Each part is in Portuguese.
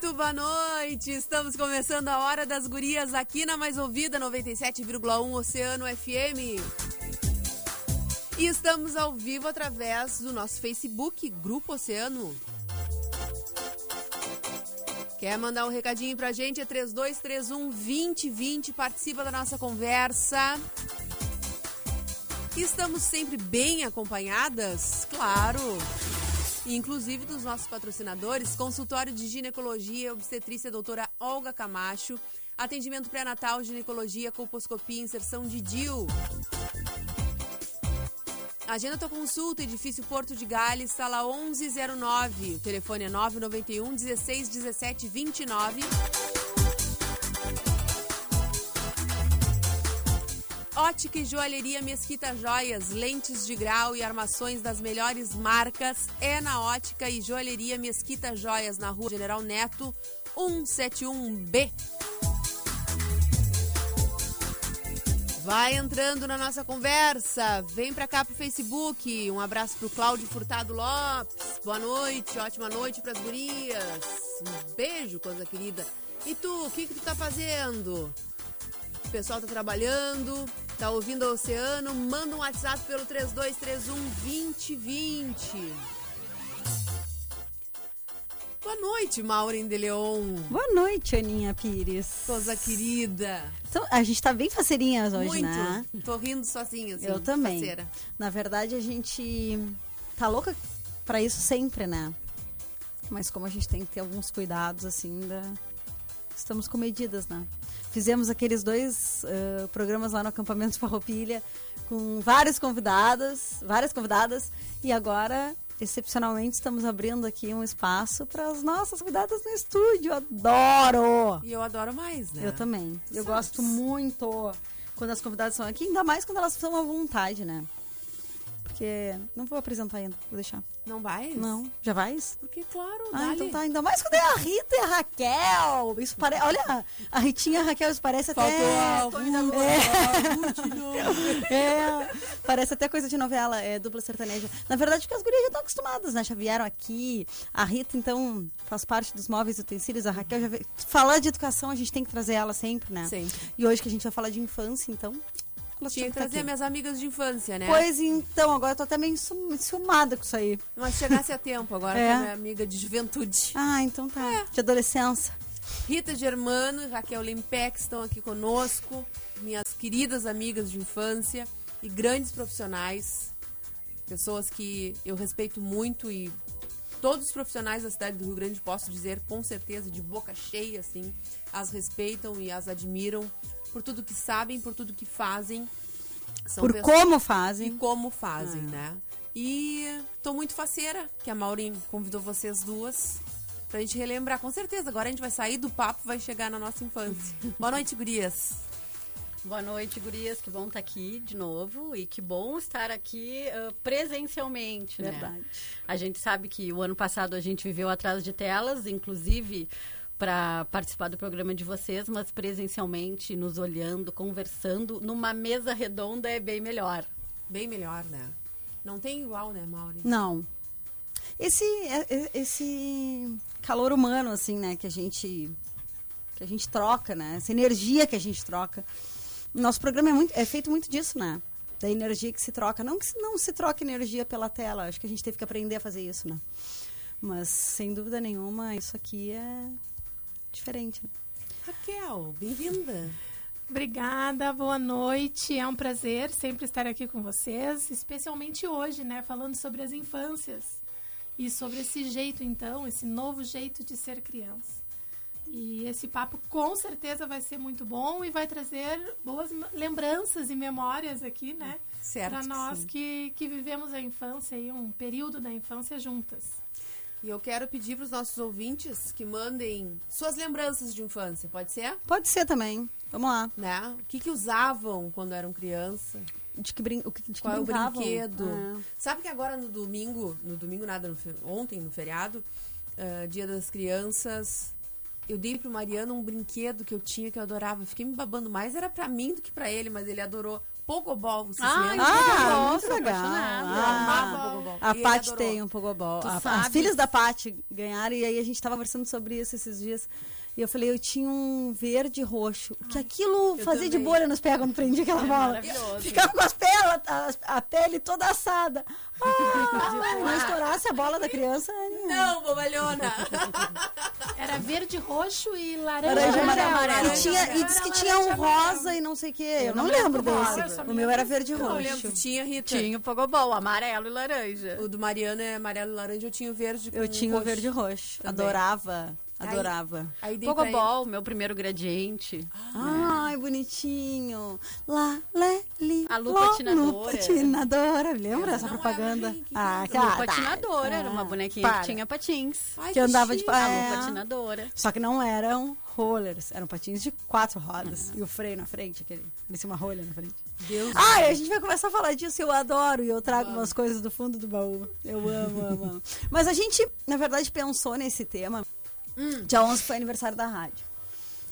Muito boa noite! Estamos começando a Hora das Gurias aqui na Mais Ouvida 97,1 Oceano FM. E estamos ao vivo através do nosso Facebook, Grupo Oceano. Quer mandar um recadinho pra gente? É 3231 2020. Participa da nossa conversa. Estamos sempre bem acompanhadas? Claro! Inclusive dos nossos patrocinadores, consultório de ginecologia e obstetrícia doutora Olga Camacho, atendimento pré-natal, ginecologia, colposcopia, inserção de DIL. Agenda tua consulta, edifício Porto de Gales, sala 1109. O telefone é 991 16 17 29. Ótica e Joalheria Mesquita Joias, lentes de grau e armações das melhores marcas é na Ótica e Joalheria Mesquita Joias, na Rua General Neto, 171B. Vai entrando na nossa conversa, vem pra cá pro Facebook. Um abraço pro Cláudio Furtado Lopes. Boa noite, ótima noite pras gurias. Um beijo, coisa querida. E tu, o que que tu tá fazendo? O pessoal tá trabalhando, tá ouvindo o Oceano, manda um WhatsApp pelo 3231 2020. Boa noite, Maureen de Leon. Boa noite, Aninha Pires. Coisa querida. Então, a gente tá bem faceirinhas hoje, Muito. né? Tô rindo sozinha, assim. Eu também. faceira. Na verdade, a gente tá louca pra isso sempre, né? Mas como a gente tem que ter alguns cuidados, assim, ainda estamos com medidas, né? Fizemos aqueles dois uh, programas lá no acampamento Farroupilha com vários convidados, várias convidadas, e agora, excepcionalmente, estamos abrindo aqui um espaço para as nossas convidadas no estúdio. Adoro! E eu adoro mais, né? Eu também. Eu Sabes. gosto muito quando as convidadas são aqui, ainda mais quando elas são à vontade, né? Porque não vou apresentar ainda, vou deixar. Não vai? Não, já vais? Porque, claro, Ah, então tá. Ainda mais quando é a Rita e a Raquel. Isso parece. Olha, a Ritinha e a Raquel, isso parece Faltou até. a Ruth, É. a Ruth, não. É, parece até coisa de novela, é dupla sertaneja. Na verdade, porque as gurias já estão acostumadas, né? Já vieram aqui. A Rita, então, faz parte dos móveis e utensílios. A Raquel já veio. Falar de educação, a gente tem que trazer ela sempre, né? Sempre. E hoje que a gente vai falar de infância, então. Elas tinham que trazer minhas amigas de infância, né? Pois então, agora eu tô até meio cium- ciumada com isso aí. Mas chegasse a tempo agora, É. minha amiga de juventude. Ah, então tá. É. De adolescência. Rita Germano e Raquel Limpeck estão aqui conosco, minhas queridas amigas de infância e grandes profissionais, pessoas que eu respeito muito e todos os profissionais da cidade do Rio Grande posso dizer com certeza de boca cheia assim, as respeitam e as admiram por tudo que sabem, por tudo que fazem. São Por pessoas- como e fazem. como fazem, Ah. né? E tô muito faceira que a Maureen convidou vocês duas pra gente relembrar. Com certeza, agora a gente vai sair do papo e vai chegar na nossa infância. Boa noite, gurias. Boa noite, gurias. Que bom estar aqui de novo e que bom estar aqui ah, presencialmente, né? Verdade. A gente sabe que o ano passado a gente viveu atrás de telas, inclusive para participar do programa de vocês, mas presencialmente, nos olhando, conversando, numa mesa redonda é bem melhor. Bem melhor, né? Não tem igual, né, Maureen? Não. Esse, é- é- esse calor humano, assim, né, que a gente que a gente troca, né? Essa energia que a gente troca. Nosso programa é, muito, é feito muito disso, né? Da energia que se troca. Não que se- não se troca energia pela tela. Acho que a gente teve que aprender a fazer isso, né? Mas, sem dúvida nenhuma, isso aqui é diferente. né? Raquel, bem-vinda. Obrigada, boa noite. É um prazer sempre estar aqui com vocês, especialmente hoje, né, falando sobre as infâncias e sobre esse jeito, então, esse novo jeito de ser criança. E esse papo com certeza vai ser muito bom e vai trazer boas lembranças e memórias aqui, né? Certo. Para que nós sim. que, que vivemos a infância e um período da infância juntas. E eu quero pedir para os nossos ouvintes que mandem suas lembranças de infância, pode ser? Pode ser também. Vamos lá. Né? O que, que usavam quando eram criança? De que, brin... de que Qual é o brinquedo? É. Sabe que agora no domingo, no domingo nada, no fe- ontem no feriado, ah, dia das crianças, eu dei pro Mariano um brinquedo que eu tinha que eu adorava. Fiquei me babando mais, era pra mim do que pra ele, mas ele adorou. Pogobol, vocês Ai, lembram? Ah, Nossa, muito legal. apaixonada. Eu amava Ah, Pogobol. a Paty tem um pogobol. A- As filhas da Paty ganharam e aí a gente tava conversando sobre isso esses dias. E eu falei, eu tinha um verde roxo. Que aquilo eu fazia de bolha nos pés quando prendia aquela bola. maravilhoso. Ficava com as pelas, a, a pele toda assada. Ah, não estourasse a bola da criança. né? Não, bobalhona! Era verde, roxo e laranja, Laranja amarelo. amarelo. E, tinha, e disse que tinha um rosa e não sei o quê. Eu, não, lembro rosa, desse. O meu lembro era verde e Eu roxo. lembro, tinha, Rita. Tinha o Pogobol, amarelo e laranja. O do Mariano é amarelo e laranja, eu tinha o verde com Eu tinha o roxo. verde e roxo. Também. Adorava. Aí- Adorava. Aí ele. Pogobol, meu primeiro gradiente. Ai, bonitinho. Lá, lé, li. A Lu patinadora. Lu patinadora. Lembra essa é propaganda? mim, que ah, lindo. Lu cara. patinadora, era uma Ah, bonequinha para. que tinha patins. Ai, Que andava de chique. pa- A É. Lu patinadora. Só que não eram rollers, eram patins de quatro rodas. E o freio na frente, aquele. Parecia uma rolha na frente. Deus Ai, a gente vai começar a falar disso, eu adoro e eu trago umas coisas do fundo do baú. Eu amo, amo, amo. Mas a gente, na verdade, pensou nesse tema. Dia 11 foi aniversário da rádio.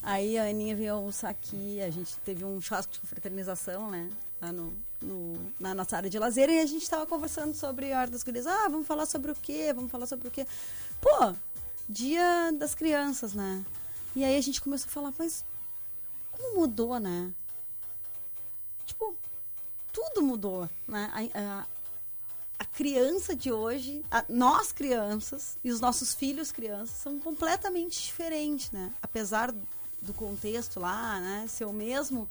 Aí a Aninha veio almoçar aqui, a gente teve um churrasco de confraternização, né? Lá no, no- na nossa área de lazer e a gente tava conversando sobre a hora das gurias. Ah, vamos falar sobre o quê? Vamos falar sobre o quê? Pô, dia das crianças, né? E aí a gente começou a falar, mas como mudou, né? Tipo, tudo mudou, né? A, a- a criança de hoje, a- nós crianças e os nossos filhos crianças são completamente diferentes, né? Apesar do contexto lá, né, ser o mesmo,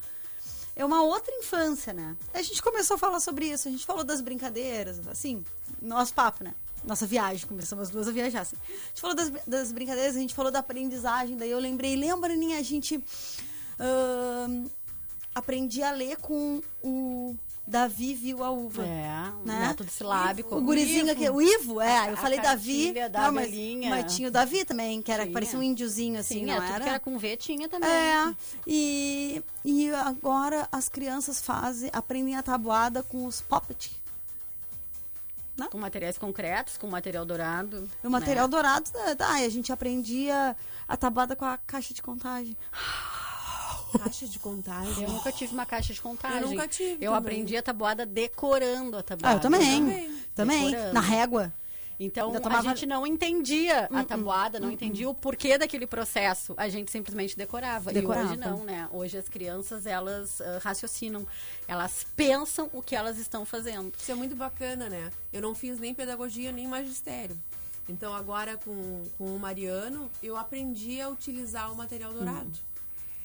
é uma outra infância, né? A gente começou a falar sobre isso, a gente falou das brincadeiras, assim, nosso papo, né? Nossa viagem, começamos as duas a viajar, assim. A gente falou das, das brincadeiras, a gente falou da aprendizagem, daí eu lembrei, lembra, Aninha, a gente ahn, aprendi a ler com o Davi viu a uva. É, o Né? método silábico. O gurizinho aqui, o Ivo, é, eu a falei Davi. da não, mas, mas tinha o Davi também, que era, Tinha. parecia um índiozinho assim, Sim, não é, era? que era com V tinha também. É, e, e agora as crianças fazem, aprendem a tabuada com os poppet. Com materiais concretos, com material dourado. O material né? dourado, tá, tá, e a gente aprendia a tabuada com a caixa de contagem. Caixa de contagem. Eu nunca tive uma caixa de contagem. Eu nunca tive Eu também. aprendi a tabuada decorando a Ah, tabuada. eu também. também. Também. Na régua. Então, Ainda a tomava- gente não entendia a tabuada, não entendia o porquê daquele processo. A gente simplesmente decorava. Decorava. E hoje não, né? Hoje as crianças, elas ah, raciocinam. Elas pensam o que elas estão fazendo. Isso é muito bacana, né? Eu não fiz nem pedagogia nem magistério. Então agora com, com o Mariano, eu aprendi a utilizar o material dourado.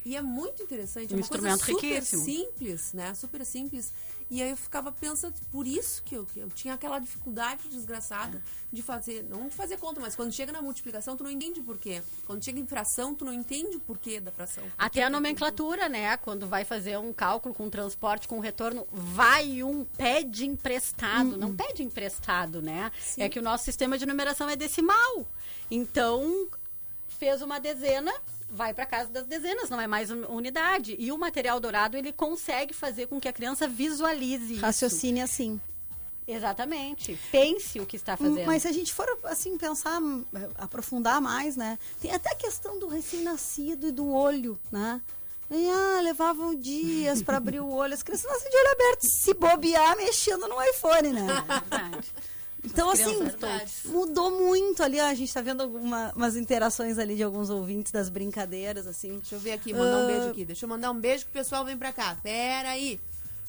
E é muito interessante, é Um uma coisa super riquíssimo. simples, né? Super simples. E aí eu ficava pensando, por isso que eu, que eu tinha aquela dificuldade desgraçada de fazer, não de fazer conta, mas quando chega na multiplicação, tu não entende por quê. Quando chega em fração, tu não entende o porquê da fração. Até a nomenclatura, né? Quando vai fazer um cálculo com transporte, com retorno, vai um pede emprestado. Não pede emprestado, né? Sim. É que o nosso sistema de numeração é decimal. Então, fez uma dezena, vai para casa das dezenas, não é mais un- unidade. E o material dourado, ele consegue fazer com que a criança visualize isso. Raciocínio assim. Exatamente. Pense o que está fazendo. Mas se a gente for, assim, pensar, hum, aprofundar mais, né? Tem até a questão do recém-nascido e do olho, né? E, ah, levavam dias para abrir o olho. As crianças nascem de olho aberto, se bobear, mexendo no iPhone, né? É verdade. Então, As assim, mudou muito ali. ó, A gente tá vendo alguma, umas interações ali de alguns ouvintes das brincadeiras, assim. Deixa eu ver aqui, mandar um Ah. beijo aqui. Deixa eu mandar um beijo que o pessoal vem pra cá. Pera aí.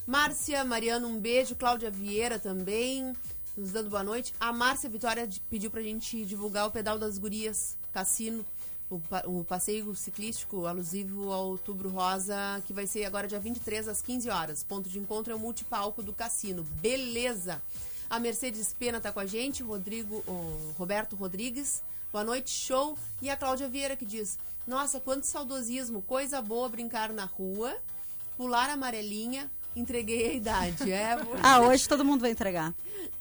Márcia, Mariana, um beijo. Cláudia Vieira também, nos dando boa noite. A Márcia Vitória pediu pra gente divulgar o pedal das gurias, Cassino. o, pa- o passeio ciclístico alusivo ao Outubro Rosa, que vai ser agora dia 23 às 15 horas. Ponto de encontro é o multipalco do cassino. Beleza! A Mercedes Pena tá com a gente, Rodrigo, o Roberto Rodrigues. Boa noite, show. E a Cláudia Vieira que diz: Nossa, quanto saudosismo, coisa boa brincar na rua, pular amarelinha, entreguei a idade. É, Ah, hoje todo mundo vai entregar.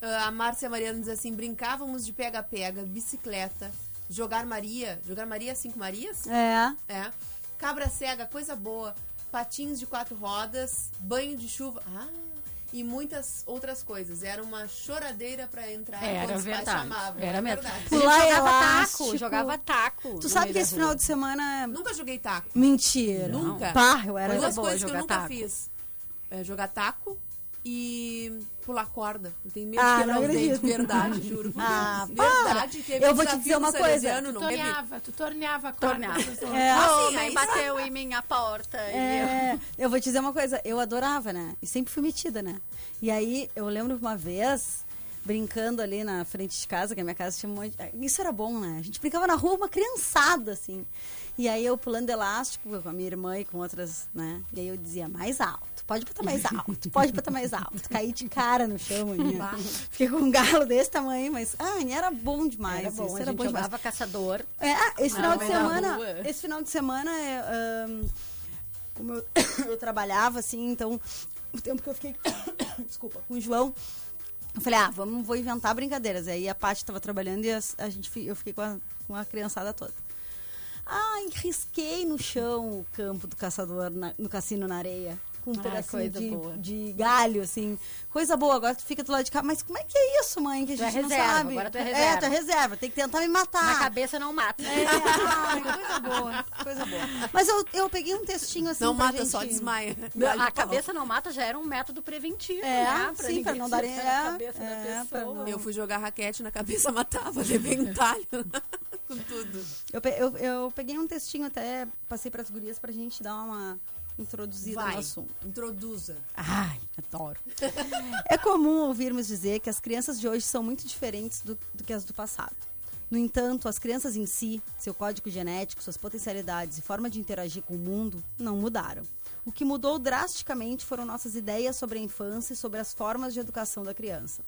ah, a Márcia Mariano diz assim: brincávamos de pega-pega, bicicleta, jogar Maria. Jogar Maria, cinco Marias? É. É. Cabra cega, coisa boa. Patins de quatro rodas, banho de chuva. Ah, e muitas outras coisas. Era uma choradeira pra entrar Era quando os pais verdade. chamavam. Era é mesmo. verdade. Pular jogava elástico. taco, jogava taco. Tu sabe que esse final de semana. Nunca joguei taco. Mentira. Nunca. Pá, eu era. Coisa Duas boa coisas que eu nunca taco. fiz. É jogar taco e pular corda. Eu tenho medo Ah, de quebrar não os dentes, acredito. verdade, juro. Ah, verdade. Teve Eu um vou te dizer uma coisa. Não teve? Torneava, tu torneava a corda Torneava. É. Assim, aí bateu em minha porta. e eu- É, eu vou te dizer uma coisa, eu adorava, né? E sempre fui metida, né? E aí, eu lembro uma vez, brincando ali na frente de casa, que a minha casa tinha um monte. Isso era bom, né? A gente brincava na rua, uma criançada, assim. E aí eu pulando elástico com a minha irmã e com outras, né? E aí eu dizia, mais alto, pode botar mais alto, pode botar mais alto. Caí de cara no chão, Aninha. Fiquei com um galo desse tamanho, mas, ah, Aninha, era bom demais. Era bom, isso a era gente bom demais. caçador. É, esse final Ah, de semana, esse final de semana, é, como eu, eu trabalhava, assim, então, o tempo que eu fiquei, desculpa, com o João, eu falei, ah, vamos, vou inventar brincadeiras. Aí a Paty estava trabalhando e as- a, gente, eu fiquei com a, com a criançada toda. Ai, risquei no chão o campo do caçador, na- no cassino na areia. Com um Ah, pedacinho coisa de, boa. de galho, assim. Coisa boa. Agora tu fica do lado de cá. Mas como é que é isso, mãe? Que a Tu é gente não reserva, sabe. agora tu é É, reserva. tu é reserva. Tem que tentar me matar. Na cabeça não mata. É, ai, coisa boa, coisa boa. Mas eu, eu peguei um textinho assim. Não pra mata, gente... só desmaia. A cabeça não mata já era um método preventivo, É, né? sim, pra não darem- acertar é, a cabeça é, da pra pessoa. não- Eu fui jogar raquete na cabeça, matava, levei um talho com tudo. Eu, eu, eu peguei um textinho até, passei pras gurias pra gente dar uma introduzida Vai, no assunto. introduza. Ai, adoro. é comum ouvirmos dizer que as crianças de hoje são muito diferentes do, do que as do passado. No entanto, as crianças em si, seu código genético, suas potencialidades e forma de interagir com o mundo não mudaram. O que mudou drasticamente foram nossas ideias sobre a infância e sobre as formas de educação da criança.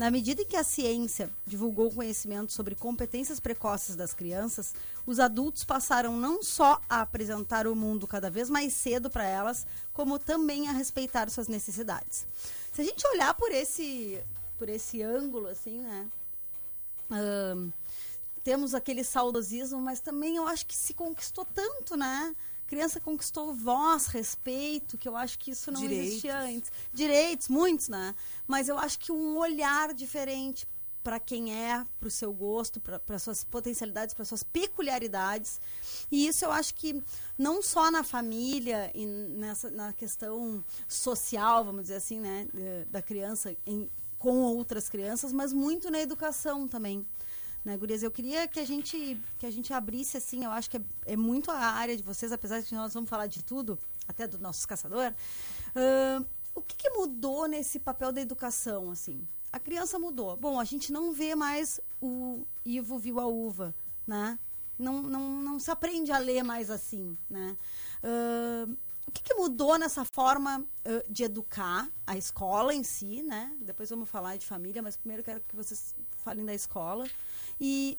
Na medida em que a ciência divulgou conhecimento sobre competências precoces das crianças, os adultos passaram não só a apresentar o mundo cada vez mais cedo para elas, como também a respeitar suas necessidades. Se a gente olhar por esse, por esse ângulo, assim, né? ahn, temos aquele saudosismo, mas também eu acho que se conquistou tanto, né? Criança conquistou voz, respeito, que eu acho que isso não Direitos. existia antes. Direitos, muitos, né? Mas eu acho que um olhar diferente para quem é, para o seu gosto, para suas potencialidades, para suas peculiaridades. E isso eu acho que não só na família e nessa na questão social, vamos dizer assim, né, eh, da criança em, com outras crianças, mas muito na educação também. Né, gurias, eu queria que a gente que a gente abrisse assim, eu acho que é, é muito a área de vocês, apesar de que nós vamos falar de tudo, até do nosso caçador. Ahn, o que, que mudou nesse papel da educação, assim? A criança mudou. Bom, a gente não vê mais o Ivo viu a uva, né? Não, não, não se aprende a ler mais assim, né? Ahn, o que, que mudou nessa forma ãh, de educar a escola em si, né? Depois vamos falar de família, mas primeiro quero que vocês falem da escola. E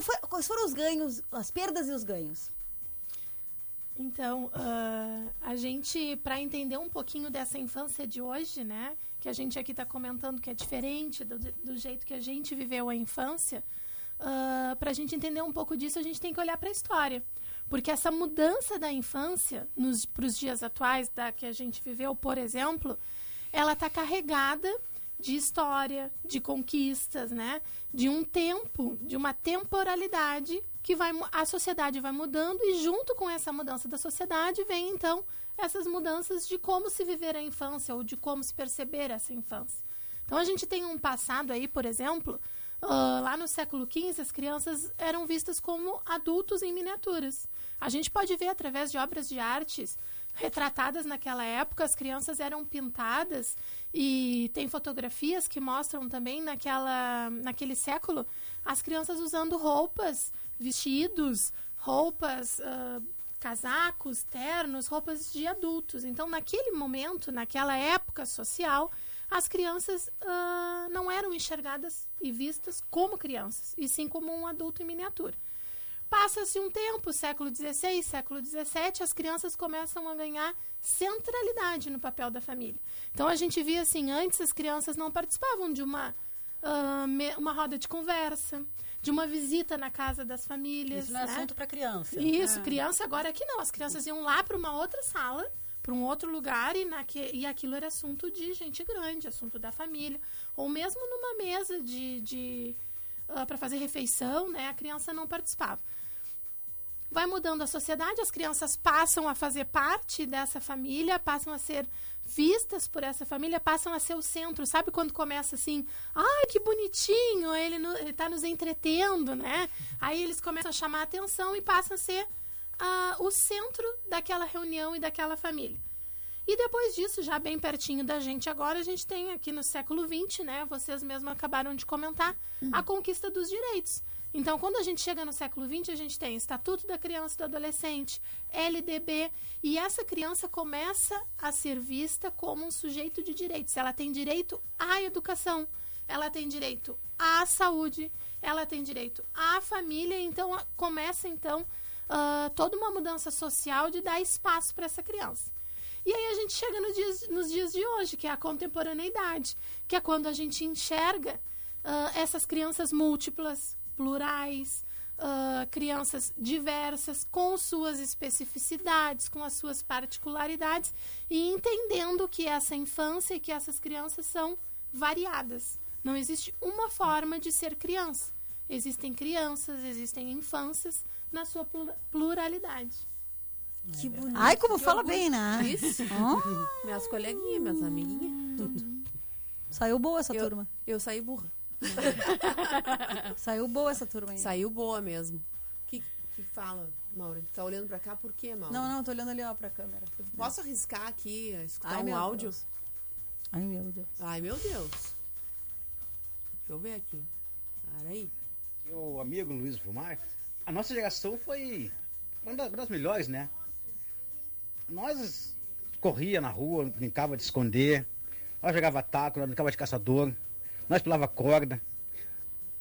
foi- quais foram os ganhos, as perdas e os ganhos? Então, ah, a gente, para entender um pouquinho dessa infância de hoje, né? Que a gente aqui está comentando que é diferente do, do jeito que a gente viveu a infância, para a gente entender um pouco disso, a gente tem que olhar para a história. Porque essa mudança da infância para os dias atuais da que a gente viveu, por exemplo, ela está carregada de história, de conquistas, né? De um tempo, de uma temporalidade que vai a sociedade vai mudando e junto com essa mudança da sociedade vem então essas mudanças de como se viver a infância ou de como se perceber essa infância. Então a gente tem um passado aí, por exemplo, ah, lá no século XV as crianças eram vistas como adultos em miniaturas. A gente pode ver através de obras de artes retratadas naquela época, as crianças eram pintadas e tem fotografias que mostram também naquela, naquele século as crianças usando roupas, vestidos, roupas, ah, casacos, ternos, roupas de adultos. Então, naquele momento, naquela época social, as crianças ah, não eram enxergadas e vistas como crianças, e sim como um adulto em miniatura. Passa-se um tempo, século XVI, século XVII, as crianças começam a ganhar centralidade no papel da família. Então a gente via assim, antes as crianças não participavam de uma, ah, me- uma roda de conversa, de uma visita na casa das famílias. Isso não é né? assunto para criança. Isso, criança agora aqui não. As crianças iam lá para uma outra sala, para um outro lugar, e, naque, e aquilo era assunto de gente grande, assunto da família. Ou mesmo numa mesa de, de para fazer refeição, né? A criança não participava. Vai mudando a sociedade, as crianças passam a fazer parte dessa família, passam a ser vistas por essa família, passam a ser o centro. Sabe quando começa assim, ai, que bonitinho, ele, no, ele tá nos entretendo, né? Aí eles começam a chamar a atenção e passam a ser ah, o centro daquela reunião e daquela família. E depois disso, já bem pertinho da gente agora, a gente tem aqui no século XX, né? Vocês mesmos acabaram de comentar, a conquista dos direitos. Então, quando a gente chega no século XX, a gente tem Estatuto da Criança e do Adolescente, LDB, e essa criança começa a ser vista como um sujeito de direitos. Ela tem direito à educação, ela tem direito à saúde, ela tem direito à família, então começa então ah, toda uma mudança social de dar espaço para essa criança. E aí a gente chega no dias- nos dias de hoje, que é a contemporaneidade, que é quando a gente enxerga ah, essas crianças múltiplas, plurais, ah, crianças diversas, com suas especificidades, com as suas particularidades, e entendendo que essa infância e que essas crianças são variadas. Não existe uma forma de ser criança. Existem crianças, existem infâncias na sua plu- pluralidade. Que bonito. Ai, como que fala orgulho bem, né? Isso. Ó, Minhas coleguinhas, minhas amiguinhas. saiu boa essa Eu, turma. eu saí burra. Saiu boa essa turma aí. Saiu boa mesmo. O que, que fala, Maura? Tá olhando pra cá por quê, Maura? Não, não, tô olhando ali ó, pra câmera. Posso arriscar aqui, escutar Ai, um áudio? Deus. Ai, meu Deus. Ai, meu Deus. Deixa eu ver aqui. Para aí. Meu amigo Luiz Vilmar, a nossa geração foi uma das melhores, né? Nós corria na rua, brincava de esconder, nós jogava taco, nós brincava de caçador, nós pulava corda,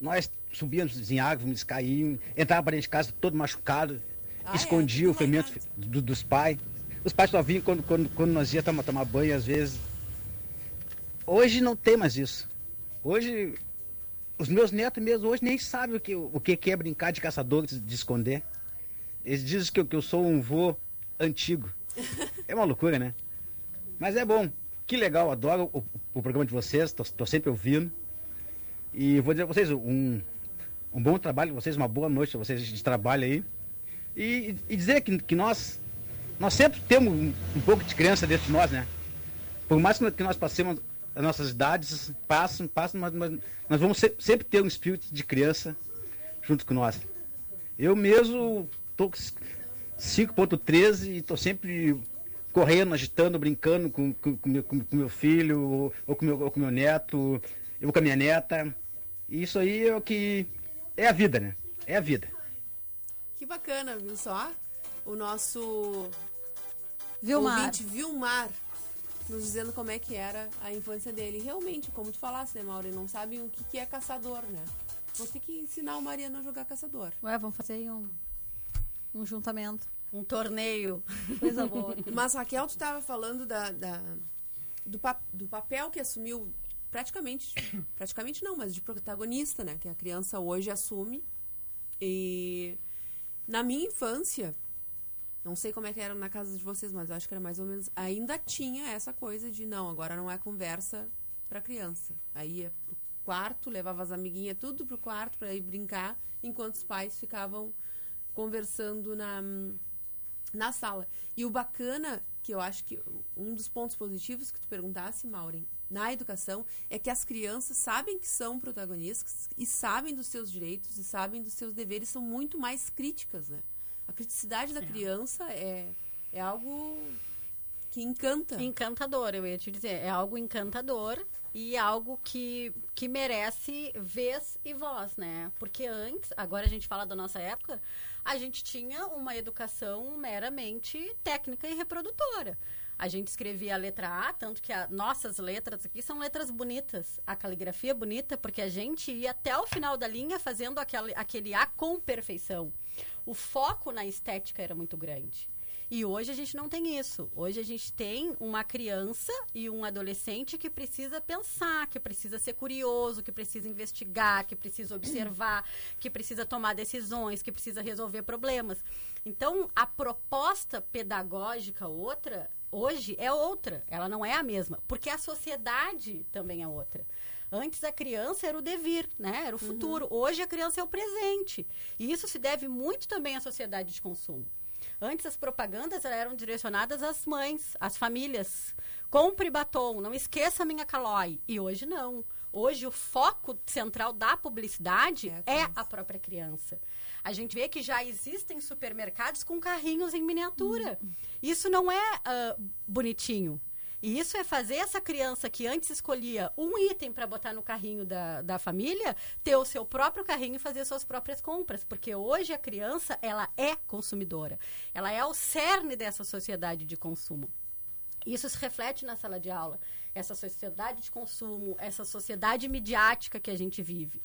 nós subíamos em árvores, caíamos, entrava para dentro de casa todo machucado, Ah, é? escondia Tudo o fermento do- dos pais. Os pais só vinham quando, quando, quando nós ia tomar, tomar banho, às vezes. Hoje não tem mais isso. Hoje os meus netos mesmo hoje nem sabem o que, o que é brincar de caçador, de, de esconder. Eles dizem que, eu- que eu sou um vô antigo. É uma loucura, né? Mas é bom. Que legal, adoro o, o programa de vocês, tô, tô sempre ouvindo. E vou dizer pra vocês, um, um bom trabalho vocês, uma boa noite vocês de trabalho aí. E, e dizer que, que nós, nós sempre temos um, um pouco de criança dentro de nós, né? Por mais que nós passemos as nossas idades, passam, passam, mas, mas nós vamos se- sempre ter um espírito de criança junto com nós. Eu mesmo tô com 5.13 e tô sempre correndo, agitando, brincando com, com, com meu, com meu filho ou, ou com meu, ou com meu neto, eu com a minha neta. E isso aí é o que é a vida, né? É a vida. Que bacana, viu só? O nosso Vilmar. ouvinte Vilmar nos dizendo como é que era a infância dele. Realmente, como tu falaste, né, Mauro? Ele não sabe o que, que é caçador, né? Vou ter que ensinar o Mariano a jogar caçador. Ué, vamos fazer aí um, um juntamento. Um torneio. Coisa boa. Mas, Raquel, tu estava falando da, da- do, pa- do papel que assumiu praticamente, praticamente não, mas de protagonista, né? Que a criança hoje assume. E na minha infância, não sei como é que era na casa de vocês, mas eu acho que era mais ou menos. Ainda tinha essa coisa de não, agora não é conversa para criança. Aí ia pro quarto, levava as amiguinhas tudo pro quarto para ir brincar, enquanto os pais ficavam conversando na, na sala. E o bacana, que eu acho que um dos pontos positivos que tu perguntasse, Maureen, na educação, é que as crianças sabem que são protagonistas e sabem dos seus direitos e sabem dos seus deveres, são muito mais críticas, né? A criticidade da criança é, é algo que que encanta. Encantador, eu ia te dizer. É algo encantador e algo que, que merece vez e voz, né? Porque antes, agora a gente fala da nossa época, a gente tinha uma educação meramente técnica e reprodutora. A gente escrevia a letra A, tanto que as nossas letras aqui são letras bonitas. A caligrafia é bonita, porque a gente ia até o final da linha fazendo aquele, aquele A com perfeição. O foco na estética era muito grande. E hoje a gente não tem isso. Hoje a gente tem uma criança e um adolescente que precisa pensar, que precisa ser curioso, que precisa investigar, que precisa observar, que precisa tomar decisões, que precisa resolver problemas. Então, a proposta pedagógica outra hoje é outra, ela não é a mesma, porque a sociedade também é outra. Antes a criança era o devir, né? Era o futuro. Hoje a criança é o presente. E isso se deve muito também à sociedade de consumo. Antes as propagandas eram direcionadas às mães, às famílias. Compre batom, não esqueça a minha calói. E hoje não. Hoje o foco central da publicidade É a é a própria criança. A gente vê que já existem supermercados com carrinhos em miniatura. Isso não é ah, bonitinho. E isso é fazer essa criança que antes escolhia um item para botar no carrinho da, da família, ter o seu próprio carrinho e fazer suas próprias compras. Porque hoje a criança, ela é consumidora. Ela é o cerne dessa sociedade de consumo. Isso se reflete na sala de aula. Essa sociedade de consumo, essa sociedade midiática que a gente vive.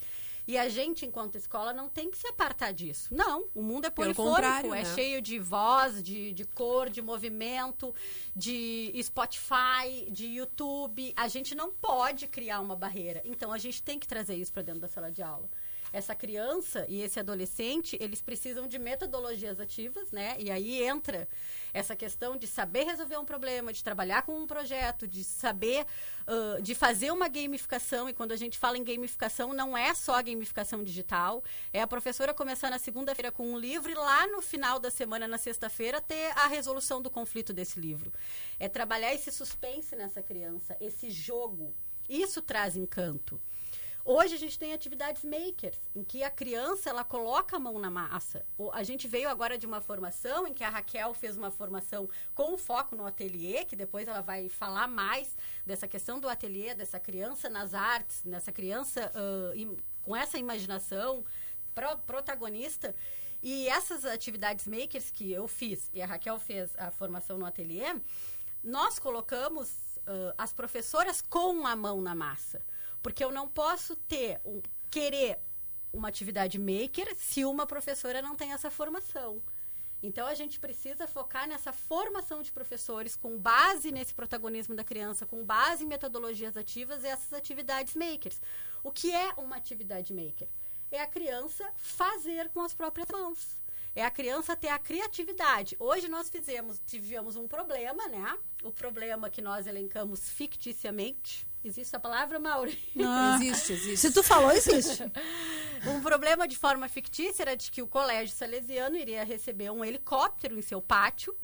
E a gente, enquanto escola, não tem que se apartar disso. Não, o mundo é polifônico, é né? cheio de voz, de, de cor, de movimento, de Spotify, de YouTube. A gente não pode criar uma barreira. Então, a gente tem que trazer isso para dentro da sala de aula. Essa criança e esse adolescente, eles precisam de metodologias ativas, né? E aí entra essa questão de saber resolver um problema, de trabalhar com um projeto, de saber, ãh, de fazer uma gamificação. E quando a gente fala em gamificação, não é só a gamificação digital. É a professora começar na segunda-feira com um livro e lá no final da semana, na sexta-feira, ter a resolução do conflito desse livro. É trabalhar esse suspense nessa criança, esse jogo. Isso traz encanto. Hoje a gente tem atividades makers, em que a criança ela coloca a mão na massa. A gente veio agora de uma formação em que a Raquel fez uma formação com foco no ateliê, que depois ela vai falar mais dessa questão do ateliê, dessa criança nas artes, nessa criança im- com essa imaginação pro- protagonista. E essas atividades makers que eu fiz e a Raquel fez a formação no ateliê, nós colocamos ah, as professoras com a mão na massa. Porque eu não posso ter, um, querer uma atividade maker se uma professora não tem essa formação. Então, a gente precisa focar nessa formação de professores com base nesse protagonismo da criança, com base em metodologias ativas e essas atividades makers. O que é uma atividade maker? É a criança fazer com as próprias mãos. É a criança ter a criatividade. Hoje nós fizemos, tivemos um problema, né? O problema que nós elencamos ficticiamente. Existe essa palavra, Mauri? Ah, Existe, existe. Se tu falou, existe. Um problema de forma fictícia era de que o colégio salesiano iria receber um helicóptero em seu pátio.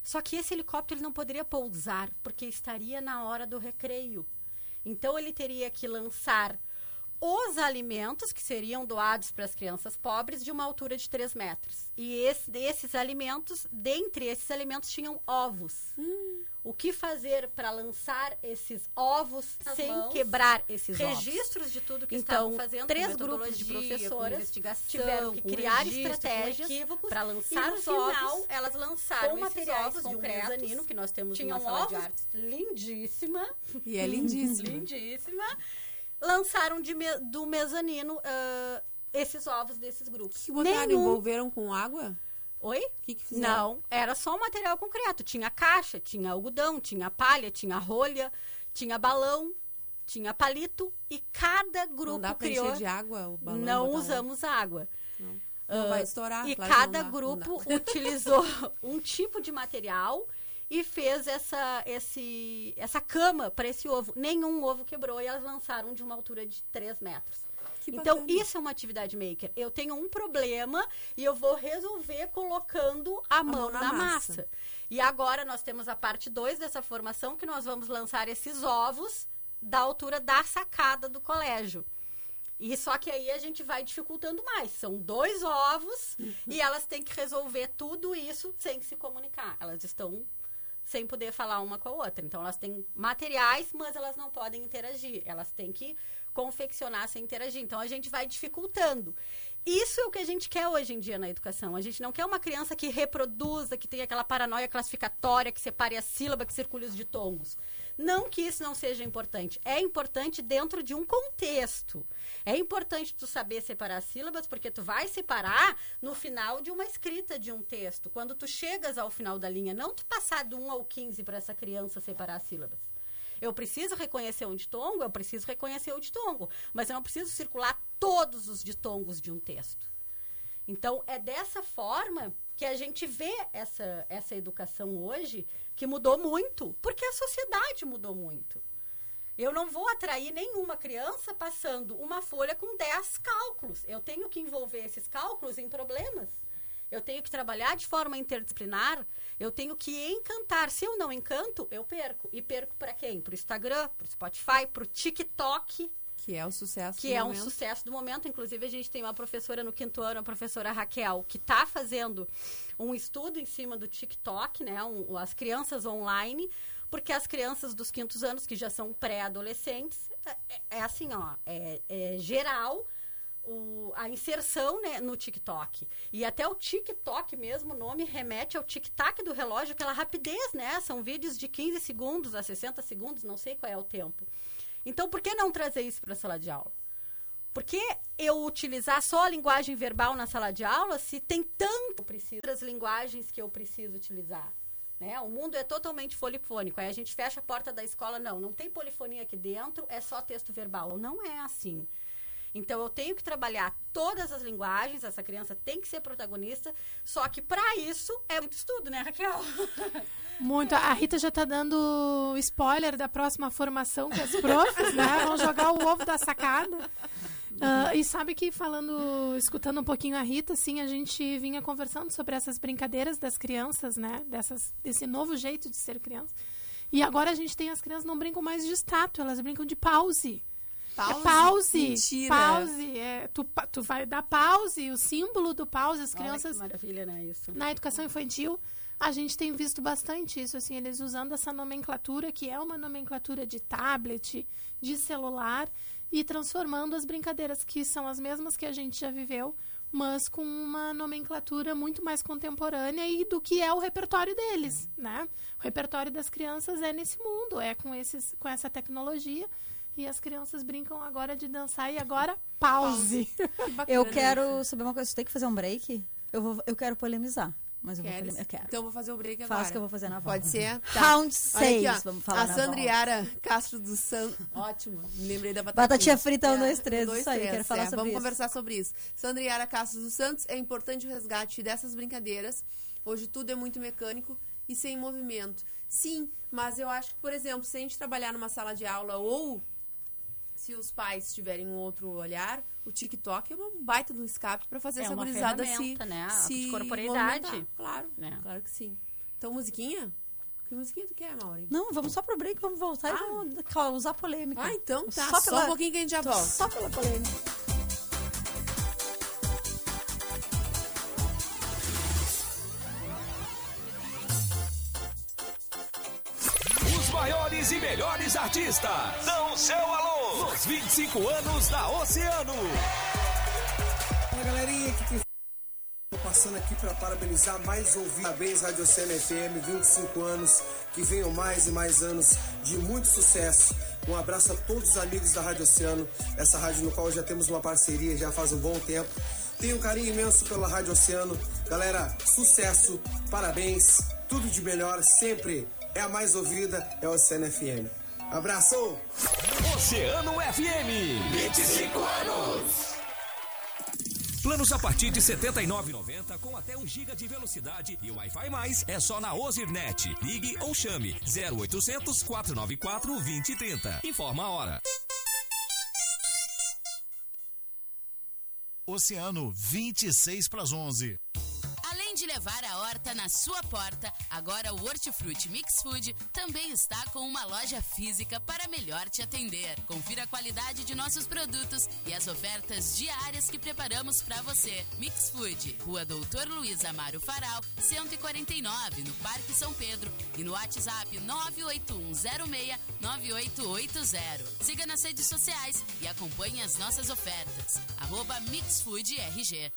Só que esse helicóptero não poderia pousar, porque estaria na hora do recreio. Então ele teria que lançar os alimentos que seriam doados para as crianças pobres de uma altura de 3 metros. E esse, esses alimentos, dentre esses alimentos, tinham ovos. O que fazer para lançar esses ovos Nas sem mãos, quebrar esses registros ovos? de tudo que então, estavam fazendo, três grupos de professoras tiveram que criar estratégias para e lançar no os final, ovos elas lançaram com esses materiais ovos de um concretos, mezanino que nós temos tinham numa sala de ovos- artes lindíssima, E é lindíssimo. lindíssima, lançaram de me- do mezanino ah, esses ovos desses grupos. que botaram? Nenhum- Envolveram com água? Oi? O que, que fizeram? Não, era só um material concreto. Tinha caixa, tinha algodão, tinha palha, tinha rolha, tinha balão, tinha palito e cada grupo Não dá pra criou. de água o balão? não usamos água. Não Ah, vai estourar. E claro cada não dá, não grupo utilizou um tipo de material e fez essa, esse, essa cama para esse ovo. Nenhum ovo quebrou e elas lançaram de uma altura de 3 metros. Que então, bacana. isso é uma atividade maker. Eu tenho um problema e eu vou resolver colocando a, mão, na, massa. E agora nós temos a parte 2 dessa formação que nós vamos lançar esses ovos da altura da sacada do colégio. E só que aí a gente vai dificultando mais. São dois ovos e elas têm que resolver tudo isso sem se comunicar. Elas estão sem poder falar uma com a outra. Então, elas têm materiais, mas elas não podem interagir. Elas têm que confeccionar sem interagir. Então, a gente vai dificultando. Isso é o que a gente quer hoje em dia na educação. A gente não quer uma criança que reproduza, que tenha aquela paranoia classificatória, que separe a sílaba, que circule os ditongos. Não que isso não seja importante. É importante dentro de um contexto. É importante tu saber separar as sílabas, porque tu vai separar no final de uma escrita de um texto. Quando tu chegas ao final da linha, não tu passar do 1 ao 15 para essa criança separar as sílabas. Eu preciso reconhecer um ditongo, eu preciso reconhecer o ditongo, mas eu não preciso circular todos os ditongos de um texto. Então, é dessa forma que a gente vê essa, essa educação hoje, que mudou muito, porque a sociedade mudou muito. Eu não vou atrair nenhuma criança passando uma folha com 10 cálculos. Eu tenho que envolver esses cálculos em problemas. Eu tenho que trabalhar de forma interdisciplinar. Eu tenho que encantar. Se eu não encanto, eu perco. E perco para quem? Para o Instagram, para o Spotify, para o TikTok. Que é o sucesso Que do é um momento. sucesso do momento. Inclusive, a gente tem uma professora no quinto ano, a professora Raquel, que está fazendo um estudo em cima do TikTok, né? Um- as crianças online. Porque as crianças dos quintos anos, que já são pré-adolescentes, é, é assim, ó, é, é geral o- a inserção né, no TikTok. E até o TikTok mesmo, o nome remete ao tic-tac do relógio, aquela rapidez, né? São vídeos de 15 segundos a 60 segundos, não sei qual é o tempo. Então, por que não trazer isso para a sala de aula? Por que eu utilizar só a linguagem verbal na sala de aula se tem tanto preciso outras linguagens que eu preciso utilizar? Né? O mundo é totalmente polifônico. Aí a gente fecha a porta da escola, não, não tem polifonia aqui dentro, é só texto verbal. Não é assim. Então eu tenho que trabalhar todas as linguagens, essa criança tem que ser protagonista, só que para isso é muito estudo, né, Raquel? Muito. A Rita já tá dando spoiler da próxima formação com as profs, né? Vão jogar o ovo da sacada. Ah, e sabe que falando, escutando um pouquinho a Rita, assim, a gente vinha conversando sobre essas brincadeiras das crianças, né? Dessas, desse novo jeito de ser criança. E agora a gente tem as crianças não brincam mais de estátua, elas brincam de pause. Pause? É pause. Mentira. Pause. É, tu, tu vai dar pause, o símbolo do pause, as Olha crianças que maravilha, né, isso? na educação infantil, a gente tem visto bastante isso, assim, eles usando essa nomenclatura, que é uma nomenclatura de tablet, de celular, e transformando as brincadeiras, que são as mesmas que a gente já viveu, mas com uma nomenclatura muito mais contemporânea e do que é o repertório deles, né? O repertório das crianças é nesse mundo, é com, esses, com essa tecnologia, e as crianças brincam agora de dançar e agora pause. Eu quero saber uma coisa. Você tem que fazer um break? Eu, vou, eu quero polemizar. Mas eu Queres? Eu quero. Então eu vou fazer o break agora. Faço que eu vou fazer na volta. Pode ser? Tá. Round Olha 6, aqui, ó. vamos falar A. Yara Castro do Santos. Ótimo. Me lembrei da batatinha. Batatinha frita, um, É, dois, três. dois, isso aí, quero falar é. sobre Vamos isso. conversar sobre isso. Sandra Yara Castro dos Santos, é importante o resgate dessas brincadeiras. Hoje tudo é muito mecânico e sem movimento. Sim, mas eu acho que, por exemplo, se a gente trabalhar numa sala de aula ou se os pais tiverem um outro olhar, o TikTok é um baita de um escape para fazer É essa uma gurizada se, né? se De corporeidade. Claro, Né? claro que sim. Então, musiquinha? Que musiquinha tu quer, Maureen? Não, vamos só pro break, vamos voltar e Ah. vamos causar polêmica. Ah, então tá. Só Só, pela- um pouquinho que a gente já volta. Só pela polêmica. Os maiores e melhores artistas dão o seu alô nos 25 anos da Oceano. Fala galerinha, aqui quem passando aqui para parabenizar mais vídeo. Parabéns, Rádio Oceano FM, 25 anos. Que venham mais e mais anos de muito sucesso. Um abraço a todos os amigos da Rádio Oceano, essa rádio no qual já temos uma parceria já faz um bom tempo. Tenho um carinho imenso pela Rádio Oceano. Galera, sucesso, parabéns, tudo de melhor sempre. É a mais ouvida, é a Oceano FM. Abraço! Oceano FM. 25 anos. Planos a partir de R$ 79,90 com até 1 GB de velocidade e Wi-Fi mais é só na Ozirnet. Ligue ou chame 0800 494 2030. Informa a hora. Oceano, 26 para as 11. De levar a horta na sua porta, agora o Hortifruti Mix Food também está com uma loja física para melhor te atender. Confira a qualidade de nossos produtos e as ofertas diárias que preparamos para você. Mix Food, Rua Doutor Luiz Amaro Faral, 149, no Parque São Pedro e no WhatsApp 981069880. Siga nas redes sociais e acompanhe as nossas ofertas. Arroba Mix Food RG.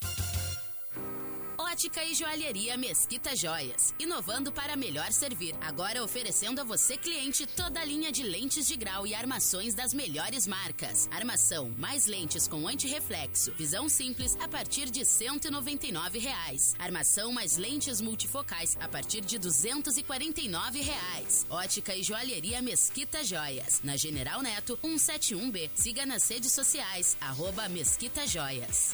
Ótica e Joalheria Mesquita Joias. Inovando para melhor servir. Agora oferecendo a você, cliente, toda a linha de lentes de grau e armações das melhores marcas. Armação mais lentes com antirreflexo. Visão simples a partir de 199 reais. Armação mais lentes multifocais a partir de 249 reais. Ótica e Joalheria Mesquita Joias. Na General Neto 171B. Siga nas redes sociais. Arroba Mesquita Joias.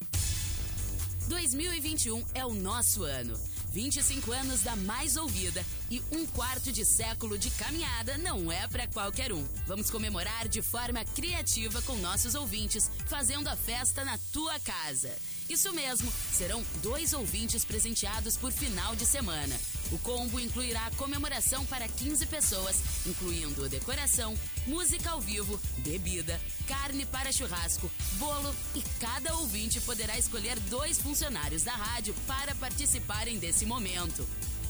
2021 é o nosso ano. 25 anos da mais ouvida e um quarto de século de caminhada não é para qualquer um. Vamos comemorar de forma criativa com nossos ouvintes, fazendo a festa na tua casa. Isso mesmo, serão dois ouvintes presenteados por final de semana. O combo incluirá comemoração para 15 pessoas, incluindo decoração, música ao vivo, bebida, carne para churrasco, bolo e cada ouvinte poderá escolher dois funcionários da rádio para participarem desse momento.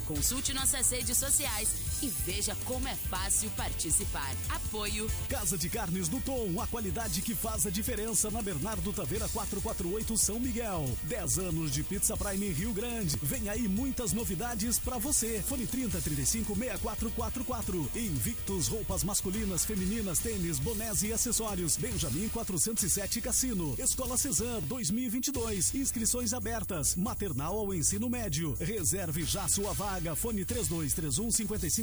Consulte nossas redes sociais e veja como é fácil participar. Apoio Casa de Carnes do Tom, a qualidade que faz a diferença na Bernardo Taveira 448 São Miguel. 10 anos de Pizza Prime Rio Grande. Vem aí muitas novidades para você. Fone 30 35 6444. Invictus roupas masculinas, femininas, tênis, bonés e acessórios. Benjamin 407 Cassino. Escola Cezan 2022. Inscrições abertas. Maternal ao ensino médio. Reserve já sua vaga. Fone 3231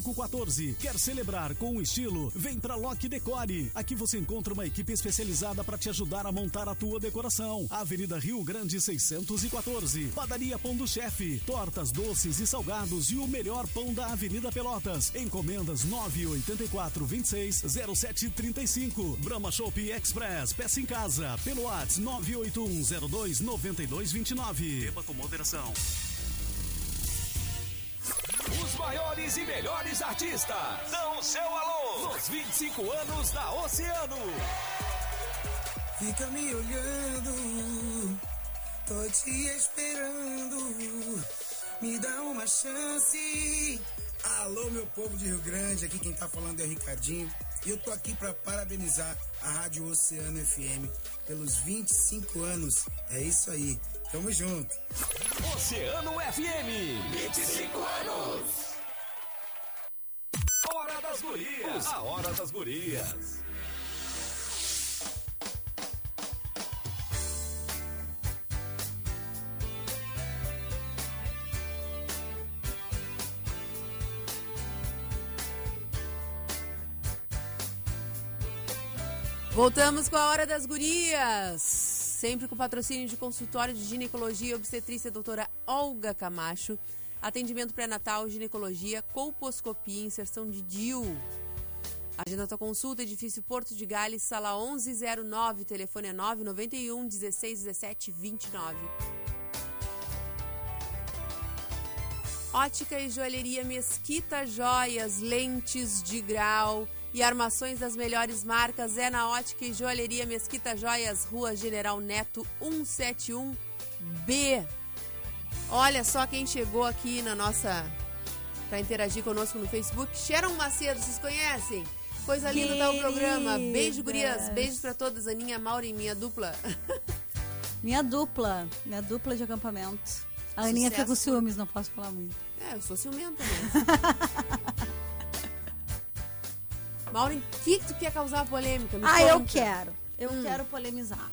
5514. Quer celebrar com estilo? Vem pra Lock Decore. Aqui você encontra uma equipe especializada para te ajudar a montar a tua decoração. Avenida Rio Grande 614. Padaria Pão do Chefe. Tortas, doces e salgados e o melhor pão da Avenida Pelotas. Encomendas 984 26 0735. Brahma Shop Express. Peça em casa. Pelo WhatsApp 98102 9229. Beba com moderação. Os maiores e melhores artistas dão seu alô nos 25 anos da Oceano. Fica me olhando, tô te esperando. Me dá uma chance. Alô, meu povo de Rio Grande, aqui quem tá falando é o Ricardinho. E eu tô aqui para parabenizar a Rádio Oceano FM pelos 25 anos. É isso aí. Tamo junto. Oceano FM. 25 anos. Hora das Gurias. A Hora das Gurias. Voltamos com a Hora das Gurias. Sempre com patrocínio de consultório de ginecologia e obstetrícia doutora Olga Camacho. Atendimento pré-natal, ginecologia, colposcopia, inserção de DIU. Agenda tua consulta, edifício Porto de Gales, sala 1109, telefone é 991 16 17 29. Ótica e joalheria Mesquita Joias, lentes de grau e armações das melhores marcas é na Ótica e Joalheria Mesquita Joias, Rua General Neto 171B. Olha só quem chegou aqui na nossa para interagir conosco no Facebook. Sharon Macedo, vocês conhecem? Coisa linda tá o programa. Beijo, gurias. Beijos para todas, Aninha, Maura e minha dupla. Minha dupla, minha dupla de acampamento. A Aninha fica com ciúmes, não posso falar muito. É, eu sou ciumenta mesmo. Maureen, o que, tu quer causar polêmica? Me Ah, eu conta. quero. Eu Hum. quero polemizar.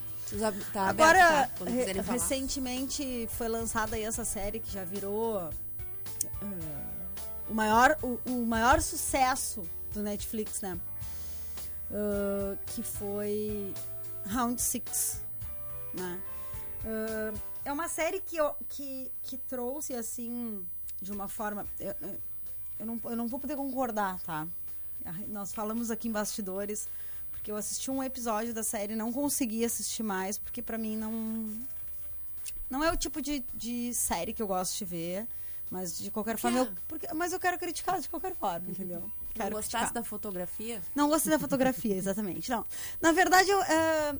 Tá Agora, re- recentemente foi lançada aí essa série que já virou ah, o, maior, o, o maior sucesso do Netflix, né? Ah, que foi Round Six, né? Ah, é uma série que, eu- que, que trouxe, assim, de uma forma... Eu, eu- eu não, eu não vou poder concordar, tá? Nós falamos aqui em bastidores, porque eu assisti um episódio da série e não consegui assistir mais, porque pra mim não. Não é o tipo de, de série que eu gosto de ver, mas de qualquer forma. Eu, porque, mas eu quero criticar de qualquer forma, entendeu? Não Quero gostasse criticar. da fotografia? Não gostei da fotografia, exatamente. Não. Na verdade, eu, é,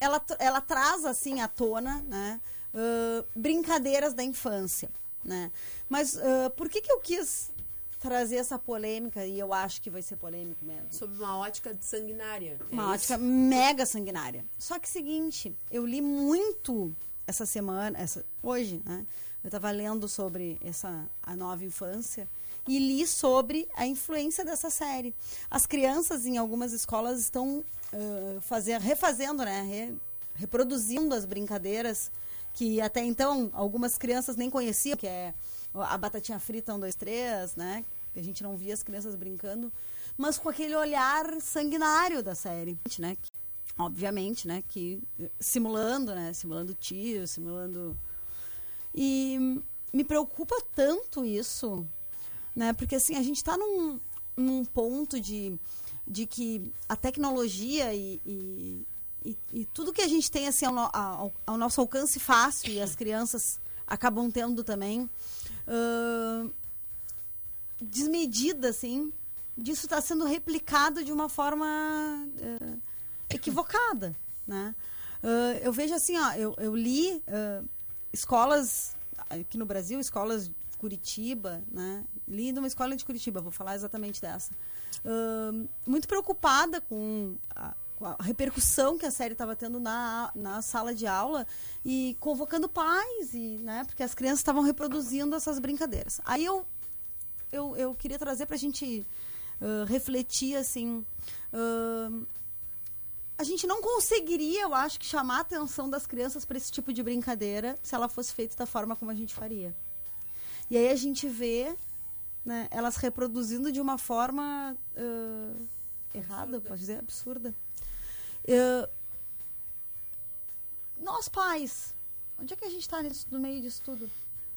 ela, ela traz, assim, à tona, né? ãh, brincadeiras da infância, né? Mas ãh, por que que eu quis trazer essa polêmica, e eu acho que vai ser polêmico mesmo? Sob uma ótica sanguinária. é Uma isso? ótica mega sanguinária. Só que seguinte, eu li muito essa semana, essa, hoje, né? Eu estava lendo sobre essa a nova infância e li sobre a influência dessa série. As crianças em algumas escolas estão ah, fazer, refazendo, né? Re- reproduzindo as brincadeiras que até então algumas crianças nem conheciam, que é a batatinha frita 1, 2, 3, né? A gente não via as crianças brincando, mas com aquele olhar sanguinário da série, né? Que, obviamente, né? Que eh, simulando, né? Simulando tio, simulando... E me preocupa tanto isso, né? Porque assim, a gente está num, num ponto de, de que a tecnologia e, e, e- e tudo que a gente tem assim ao, ao- ao nosso alcance fácil e as crianças acabam tendo também desmedida assim disso está sendo replicado de uma forma ãh, equivocada né? Ãh, eu vejo assim ó eu, eu li ãh, escolas aqui no Brasil escolas de Curitiba né? Li numa escola de Curitiba vou falar exatamente dessa. Muito preocupada com a, a repercussão que a série estava tendo na, na sala de aula e convocando pais e né porque as crianças estavam reproduzindo essas brincadeiras aí eu eu, eu queria trazer para a gente ãh, refletir assim ãh, a gente não conseguiria, eu acho, que chamar a atenção das crianças para esse tipo de brincadeira se ela fosse feita da forma como a gente faria. E aí a gente vê né, elas reproduzindo de uma forma ãh, errada, pode dizer, absurda. Ãh, nós pais, onde é que a gente está no meio disso tudo?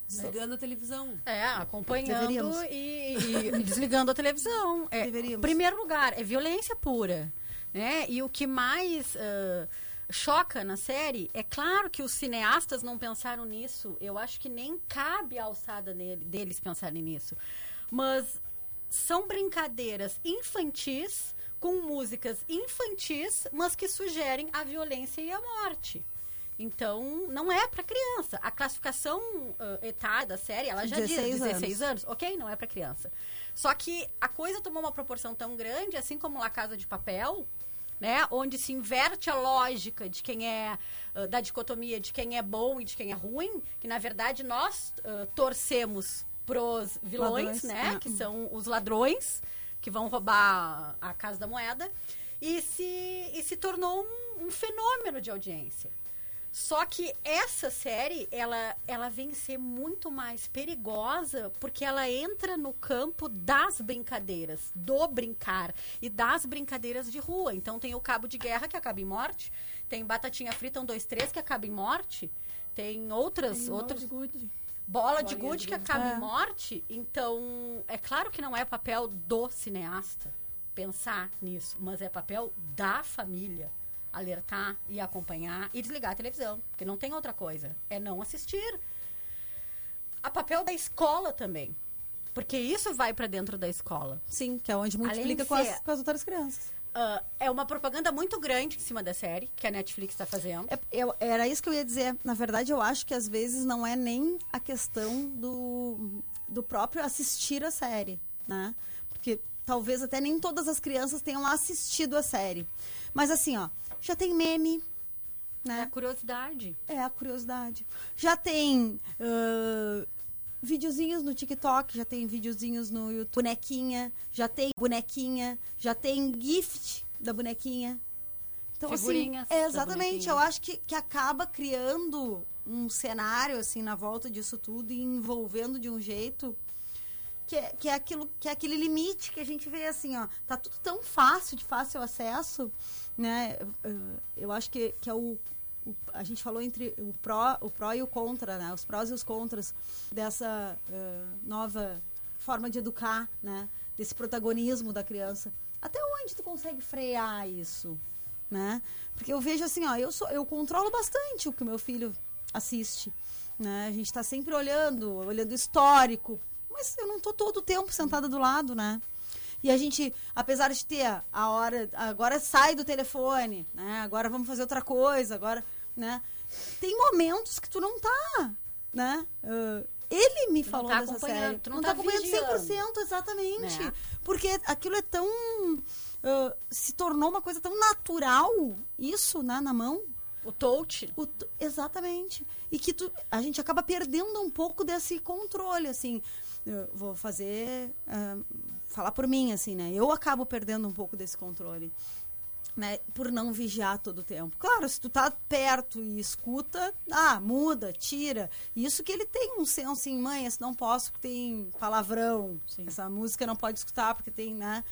Desligando a televisão. É, acompanhando e, e desligando a televisão. É, Deveríamos. Primeiro lugar, é violência pura. Né? E o que mais ah, choca na série, é claro que os cineastas não pensaram nisso. Eu acho que nem cabe a alçada nele- deles pensarem nisso. Mas são brincadeiras infantis, com músicas infantis, mas que sugerem a violência e a morte. Então, não é para criança. A classificação ah, etária da série, ela já 16 diz 16 anos. Ok, não é para criança. Só que a coisa tomou uma proporção tão grande, assim como La Casa de Papel, né? Onde se inverte a lógica de quem é ah, da dicotomia de quem é bom e de quem é ruim, que na verdade nós ah, torcemos pros vilões, Ladrões, né? é. Que são os ladrões que vão roubar a casa da moeda e se e se tornou um, um fenômeno de audiência. Só que essa série, ela, ela vem ser muito mais perigosa porque ela entra no campo das brincadeiras, do brincar e das brincadeiras de rua. Então tem o cabo de guerra que acaba em morte, tem batatinha frita 1, 2, 3 que acaba em morte, tem outras, Tem outras gude. Bola de gude de que acaba É. em morte. Então, é claro que não é papel do cineasta pensar nisso, mas é papel da família alertar e acompanhar e desligar a televisão, porque não tem outra coisa, é não assistir. A papel da escola também, porque isso vai para dentro da escola. Sim, que é onde multiplica com as, com as outras crianças. Ah, é uma propaganda muito grande em cima da série que a Netflix está fazendo. É, eu- era isso que eu ia dizer. Na verdade, eu acho que às vezes não é nem a questão do, do próprio assistir a série, né? Porque talvez até nem todas as crianças tenham assistido a série. Mas assim, ó, já tem meme, É a né? curiosidade. É a curiosidade. Já tem ãh, videozinhos no TikTok, já tem videozinhos no YouTube. Bonequinha, já tem bonequinha, já tem gift da bonequinha. Então, Figurinhas assim, é exatamente, eu acho que, que acaba criando um cenário, assim, na volta disso tudo e envolvendo de um jeito que é, que é aquilo, que é aquele limite que a gente vê, assim, ó, tá tudo tão fácil, de fácil acesso, né, eu acho que, que é o, o- a gente falou entre o pró, o pró e o contra, né, os prós e os contras dessa uh, nova forma de educar, né, desse protagonismo da criança. Até onde tu consegue frear isso, né? Porque eu vejo assim, ó, eu sou, eu controlo bastante o que meu filho assiste, né? A gente está sempre olhando, olhando histórico, mas eu não tô todo o tempo sentada do lado, né? E a gente, apesar de ter a hora, agora sai do telefone, né? Agora vamos fazer outra coisa, agora, né? Tem momentos que tu não tá, né? Ah, ele me Tu não falou tá dessa série. tu não tá acompanhando vigiando. 100%, exatamente. Né? Porque aquilo é tão. ah, se tornou uma coisa tão natural, isso, né, na mão. O touch. O exatamente. E que tu, a gente acaba perdendo um pouco desse controle, assim. Eu vou fazer. ah, falar por mim, assim, né? Eu acabo perdendo um pouco desse controle. Né, por não vigiar todo o tempo. Claro, se tu tá perto e escuta, ah, muda, tira. Isso que ele tem um senso assim, mãe, esse não posso porque tem palavrão. Essa música não pode escutar porque tem, né?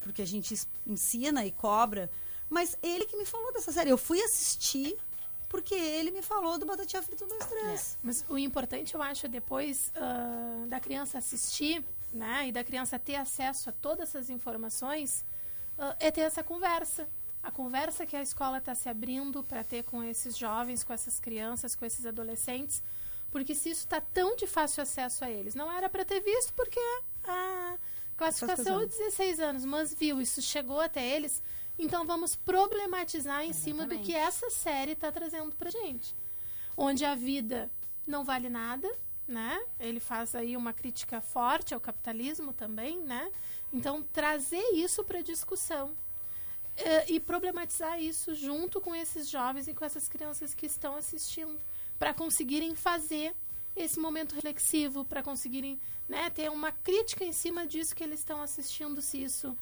Porque a gente ensina e cobra. Mas ele que me falou dessa série. Eu fui assistir porque ele me falou do Batatinha Frita 1, 2, 3. Mas o importante, eu acho, depois ah, da criança assistir, né, e da criança ter acesso a todas essas informações, ah, é ter essa conversa. A conversa que a escola está se abrindo para ter com esses jovens, com essas crianças, com esses adolescentes, porque se isso está tão de fácil acesso a eles, não era para ter visto, porque a classificação é 16 anos, mas viu, isso chegou até eles, então vamos problematizar em cima do que essa série está trazendo para gente onde a vida não vale nada, né? Ele faz aí uma crítica forte ao capitalismo também, né? Então trazer isso para discussão eh, e problematizar isso junto com esses jovens e com essas crianças que estão assistindo, para conseguirem fazer esse momento reflexivo, para conseguirem né, ter uma crítica em cima disso que eles estão assistindo, se isso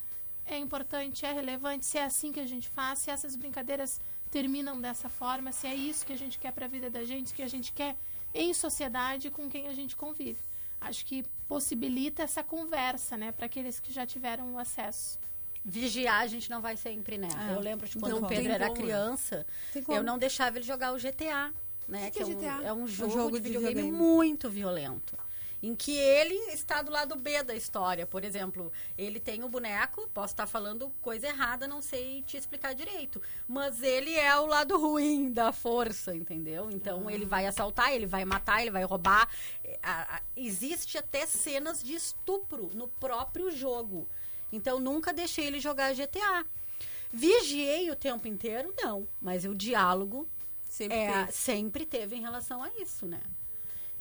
é importante, é relevante, se é assim que a gente faz, se essas brincadeiras terminam dessa forma, se é isso que a gente quer para a vida da gente, que a gente quer em sociedade com quem a gente convive. Acho que possibilita essa conversa, né, para aqueles que já tiveram o acesso. Vigiar a gente não vai sempre, né? Ah, eu lembro de quando o Pedro era como, né? criança, eu não deixava ele jogar o GTA, né? que é é, um, GTA? é um jogo, jogo de de videogame, videogame. muito violento. Em que ele está do lado B da história. Por exemplo, ele tem o boneco, posso estar falando coisa errada, não sei te explicar direito. Mas ele é o lado ruim da força, entendeu? Então ele vai assaltar, ele vai matar, ele vai roubar. É, a- a- existe até cenas de estupro no próprio jogo. Então nunca deixei ele jogar GTA. Vigiei o tempo inteiro? Não. Mas o diálogo Sempre é, teve. sempre teve em relação a isso, né?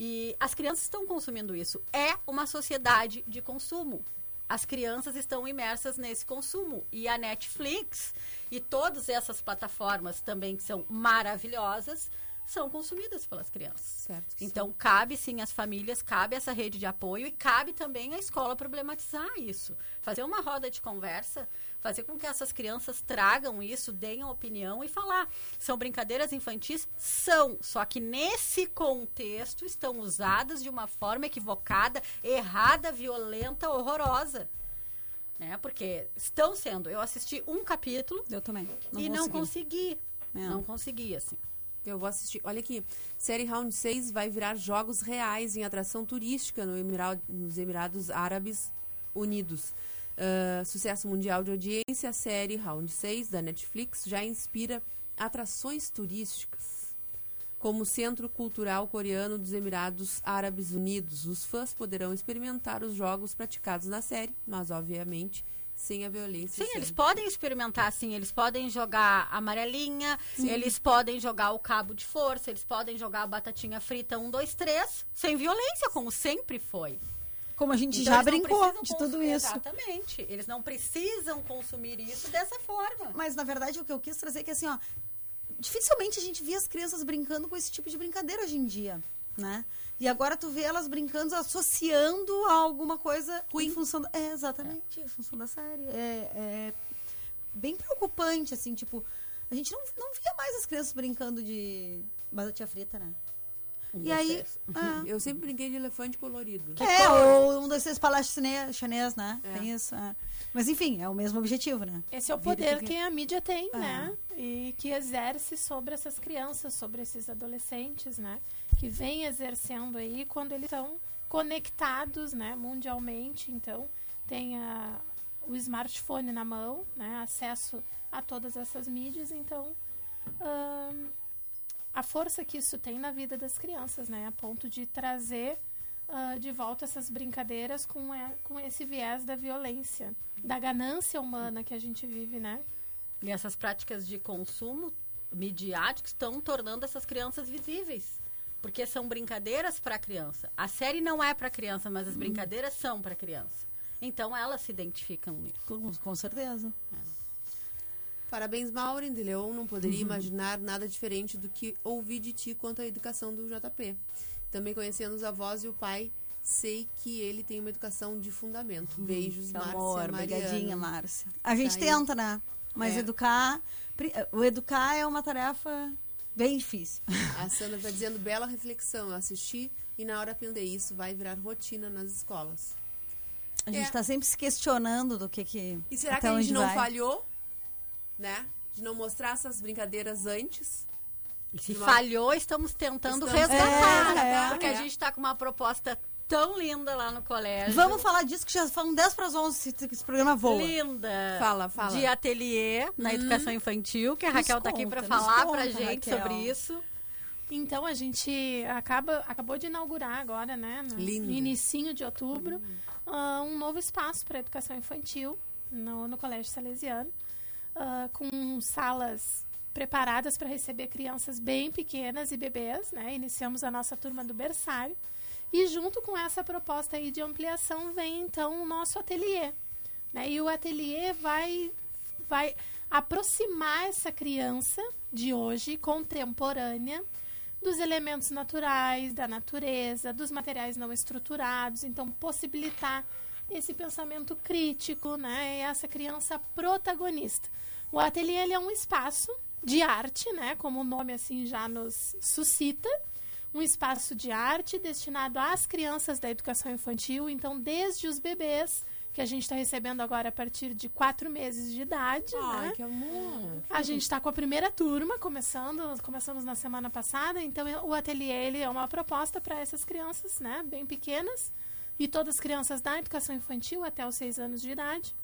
E as crianças estão consumindo isso. É uma sociedade de consumo. As crianças estão imersas nesse consumo. E a Netflix e todas essas plataformas também que são maravilhosas são consumidas pelas crianças. Certo Então, cabe sim às famílias, cabe essa rede de apoio e cabe também à escola problematizar isso. Fazer uma roda de conversa, fazer com que essas crianças tragam isso, deem a opinião e falar. São brincadeiras infantis? São. Só que nesse contexto estão usadas de uma forma equivocada, errada, violenta, horrorosa. Né? Porque estão sendo. Eu assisti um capítulo Eu também. e não consegui. consegui. É. Não consegui, assim. Eu vou assistir. Olha aqui, série Round 6 vai virar jogos reais em atração turística no Emirado- nos Emirados Árabes Unidos. Ah, sucesso mundial de audiência, a série Round 6 da Netflix já inspira atrações turísticas. Como o Centro Cultural Coreano dos Emirados Árabes Unidos, os fãs poderão experimentar os jogos praticados na série, mas obviamente sem a violência. Sim, eles sempre. podem experimentar assim, eles podem jogar amarelinha, eles podem jogar o cabo de força, eles podem jogar a batatinha frita 1, 2, 3, sem violência, como sempre foi. Como a gente Então, já brincou de tudo isso. Exatamente. Eles não precisam consumir isso dessa forma. Mas, na verdade, o que eu quis trazer é que, assim, ó, dificilmente a gente vê as crianças brincando com esse tipo de brincadeira hoje em dia, né? E agora tu vê elas brincando, associando a alguma coisa em função... Da, é, exatamente, em função da série. É, é bem preocupante, assim, tipo... A gente não, não via mais as crianças brincando de batatinha frita, né? Um, e aí. ah, Eu sempre brinquei de elefante colorido. é, ou um, três palestra cine- chinês, né? É. Tem isso. é. Mas enfim, é o mesmo objetivo, né? Esse é o poder que- que a mídia tem, É. né? E que exerce sobre essas crianças, sobre esses adolescentes, né? Que vem exercendo aí quando eles estão conectados, né? Mundialmente. Então, tem a- o smartphone na mão, né? Acesso a todas essas mídias. Então, a força que isso tem na vida das crianças, né? A ponto de trazer ah, de volta essas brincadeiras com, é- com esse viés da violência, da ganância humana que a gente vive, né? E essas práticas de consumo midiático estão tornando essas crianças visíveis. Porque são brincadeiras para criança. A série não é para criança, mas as brincadeiras são para criança. Então elas se identificam nisso. Com, com certeza. Parabéns, Maureen de Leon. Não poderia imaginar nada diferente do que ouvi de ti quanto à educação do JP. Também conhecendo os avós e o pai, sei que ele tem uma educação de fundamento. Beijos, Que Márcia amor, Mariana. obrigadinha, Márcia. A gente Tá aí. tenta, né? Mas É. educar. O educar é uma tarefa bem difícil. A Sandra está dizendo, bela reflexão. Eu assisti e na hora aprender isso vai virar rotina nas escolas. A gente É. tá sempre se questionando do que que. E será até que a gente não vai. falhou? Né? De não mostrar essas brincadeiras antes? E se Uma- falhou, estamos tentando Estamos resgatar. tentando, é, porque é. a gente está com uma proposta tão linda lá no colégio. Vamos falar disso, que já falam 10 para as 11 se se esse programa voa. Linda. Fala, fala. De ateliê na educação infantil, que a Nos Raquel tá aqui para falar pra conta, gente Raquel. sobre isso. Então a gente acaba, acabou de inaugurar agora, né, no Linda. inicinho de outubro, ah, um novo espaço para educação infantil no, no Colégio Salesiano, ah, com salas preparadas para receber crianças bem pequenas e bebês, né? Iniciamos a nossa turma do berçário e junto com essa proposta aí de ampliação vem então o nosso ateliê, né? E o ateliê vai vai aproximar essa criança de hoje contemporânea dos elementos naturais, da natureza, dos materiais não estruturados, então possibilitar esse pensamento crítico, né? E essa criança protagonista. O ateliê ele é um espaço de arte, né? Como o nome assim já nos suscita, um espaço de arte destinado às crianças da educação infantil, então desde os bebês que a gente está recebendo agora a partir de quatro meses de idade, Ai, né? que amor. A gente está com a primeira turma começando, começamos na semana passada, então o ateliê ele é uma proposta para essas crianças, né, bem pequenas, e todas as crianças da educação infantil até os seis anos de idade.